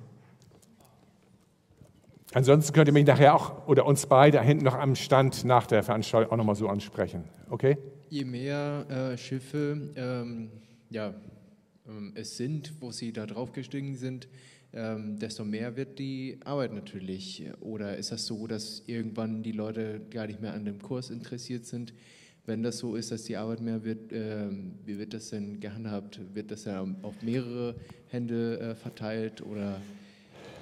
Ansonsten könnt ihr mich nachher auch oder uns beide hinten noch am Stand nach der Veranstaltung auch nochmal so ansprechen. Okay? Je mehr äh, Schiffe ähm, ja, ähm, es sind, wo sie da draufgestiegen sind, ähm, desto mehr wird die Arbeit natürlich. Oder ist das so, dass irgendwann die Leute gar nicht mehr an dem Kurs interessiert sind? Wenn das so ist, dass die Arbeit mehr wird, ähm, wie wird das denn gehandhabt? Wird das ja auf mehrere Hände äh, verteilt oder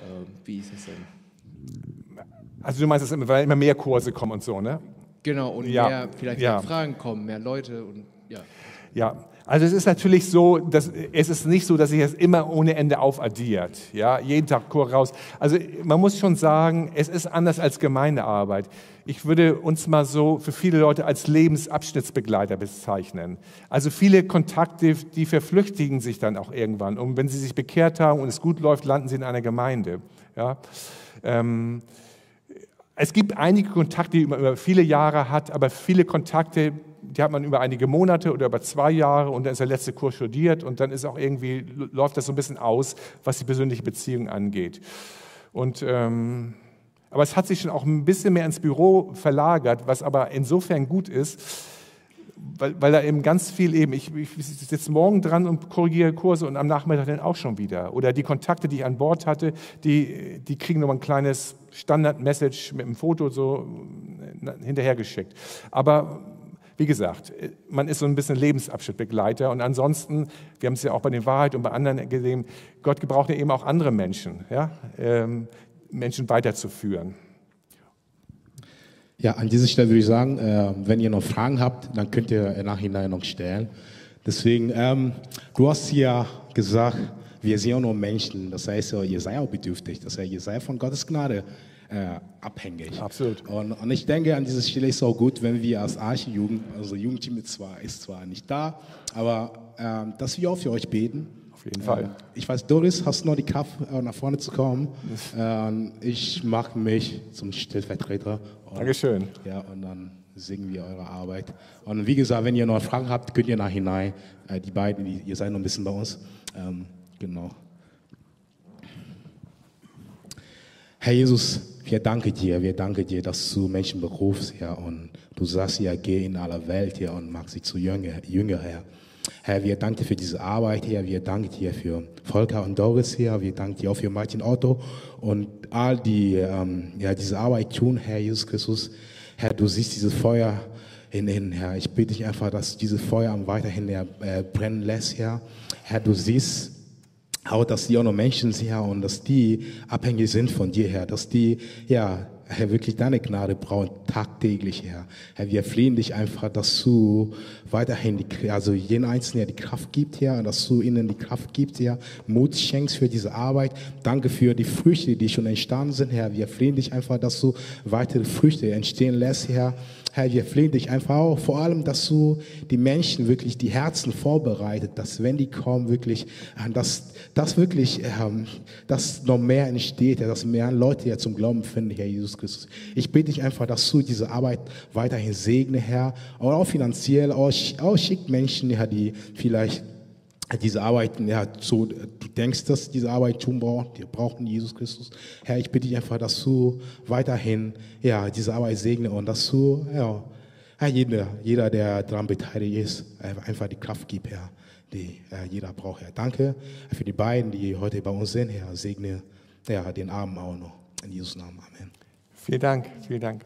ähm, wie ist es denn? Also du meinst, es immer- weil immer mehr Kurse kommen und so, ne? Genau, und Ja, mehr, vielleicht ja. mehr Fragen kommen, mehr Leute und ja. Ja, also es ist natürlich so, dass es ist nicht so, dass sich das immer ohne Ende aufaddiert. Ja, jeden Tag Chor raus. Also man muss schon sagen, es ist anders als Gemeindearbeit. Ich würde uns mal so für viele Leute als Lebensabschnittsbegleiter bezeichnen. Also viele Kontakte, die verflüchtigen sich dann auch irgendwann. Und wenn sie sich bekehrt haben und es gut läuft, landen sie in einer Gemeinde. Ja. Ähm, es gibt einige Kontakte, die man über viele Jahre hat, aber viele Kontakte, die hat man über einige Monate oder über zwei Jahre und dann ist der letzte Kurs studiert und dann ist auch irgendwie, läuft das so ein bisschen aus, was die persönliche Beziehung angeht. Und, ähm, aber es hat sich schon auch ein bisschen mehr ins Büro verlagert, was aber insofern gut ist, weil, weil da eben ganz viel eben, ich, ich sitze morgen dran und korrigiere Kurse und am Nachmittag dann auch schon wieder. Oder die Kontakte, die ich an Bord hatte, die, die kriegen nochmal ein kleines Standard-Message mit einem Foto so äh, hinterhergeschickt. Aber wie gesagt, man ist so ein bisschen Lebensabschnittbegleiter und ansonsten, wir haben es ja auch bei den Wahrheit und bei anderen gesehen, Gott gebraucht ja eben auch andere Menschen, ja? Menschen weiterzuführen. Ja, an dieser Stelle würde ich sagen, äh, wenn ihr noch Fragen habt, dann könnt ihr im Nachhinein noch stellen. Deswegen, ähm, du hast ja gesagt, wir sind ja nur Menschen. Das heißt, ihr seid auch bedürftig. Das heißt, ihr seid von Gottes Gnade äh, abhängig. Absolut. Und, und ich denke, an dieser Stelle ist es auch gut, wenn wir als Archijugend, also Jugendteam ist zwar, ist zwar nicht da, aber ähm, dass wir auch für euch beten. Auf jeden Fall. Ich weiß, Doris, hast du noch die Kraft, äh, nach vorne zu kommen? Ähm, ich mache mich zum Stellvertreter. Und, Dankeschön. Ja, und dann singen wir eure Arbeit. Und wie gesagt, wenn ihr noch Fragen habt, könnt ihr nachhinein, äh, die beiden, die, ihr seid noch ein bisschen bei uns. Ähm, genau. Herr Jesus, wir danken dir, wir danken dir, dass du Menschen berufst, Herr, und du sagst ja, geh in aller Welt, Herr, und mach sie zu Jünger, Jünger, Herr. Herr, wir danken dir für diese Arbeit, Herr, wir danken dir für Volker und Doris, Herr, wir danken dir auch für Martin Otto und all die, ähm, ja, diese Arbeit tun, Herr Jesus Christus. Herr, du siehst dieses Feuer in ihnen, Herr. Ich bitte dich einfach, dass dieses Feuer weiterhin Herr, äh, brennen lässt, Herr. Herr, du siehst, auch, dass die auch noch Menschen sind, Herr, und dass die abhängig sind von dir, Herr, dass die, ja, Herr, wirklich deine Gnade brauchen, tagtäglich, Herr. Herr, wir flehen dich einfach, dass du weiterhin, die, also jeden Einzelnen die Kraft gibt, Herr, und dass du ihnen die Kraft gibst, Herr, Mut schenkst für diese Arbeit. Danke für die Früchte, die schon entstanden sind, Herr. Wir flehen dich einfach, dass du weitere Früchte entstehen lässt, Herr. Herr, wir flehen dich einfach auch, vor allem, dass du die Menschen wirklich die Herzen vorbereitet, dass wenn die kommen, wirklich, äh, dass, dass wirklich, ähm, dass noch mehr entsteht, ja, dass mehr Leute ja zum Glauben finden, Herr Jesus Christus. Ich bitte dich einfach, dass du diese Arbeit weiterhin segne, Herr, und auch finanziell, auch, auch schickt Menschen, ja, die vielleicht diese Arbeiten, ja, so, du denkst, dass diese Arbeit tun braucht, die brauchen Jesus Christus. Herr, ich bitte dich einfach, dass du weiterhin, ja, diese Arbeit segne und dass du, ja jeder, jeder, der daran beteiligt ist, einfach die Kraft gibt, Herr, die ja, jeder braucht, Herr. Danke für die beiden, die heute bei uns sind, Herr. Segne, ja, den Armen auch noch. In Jesus Namen, Amen. Vielen Dank, vielen Dank.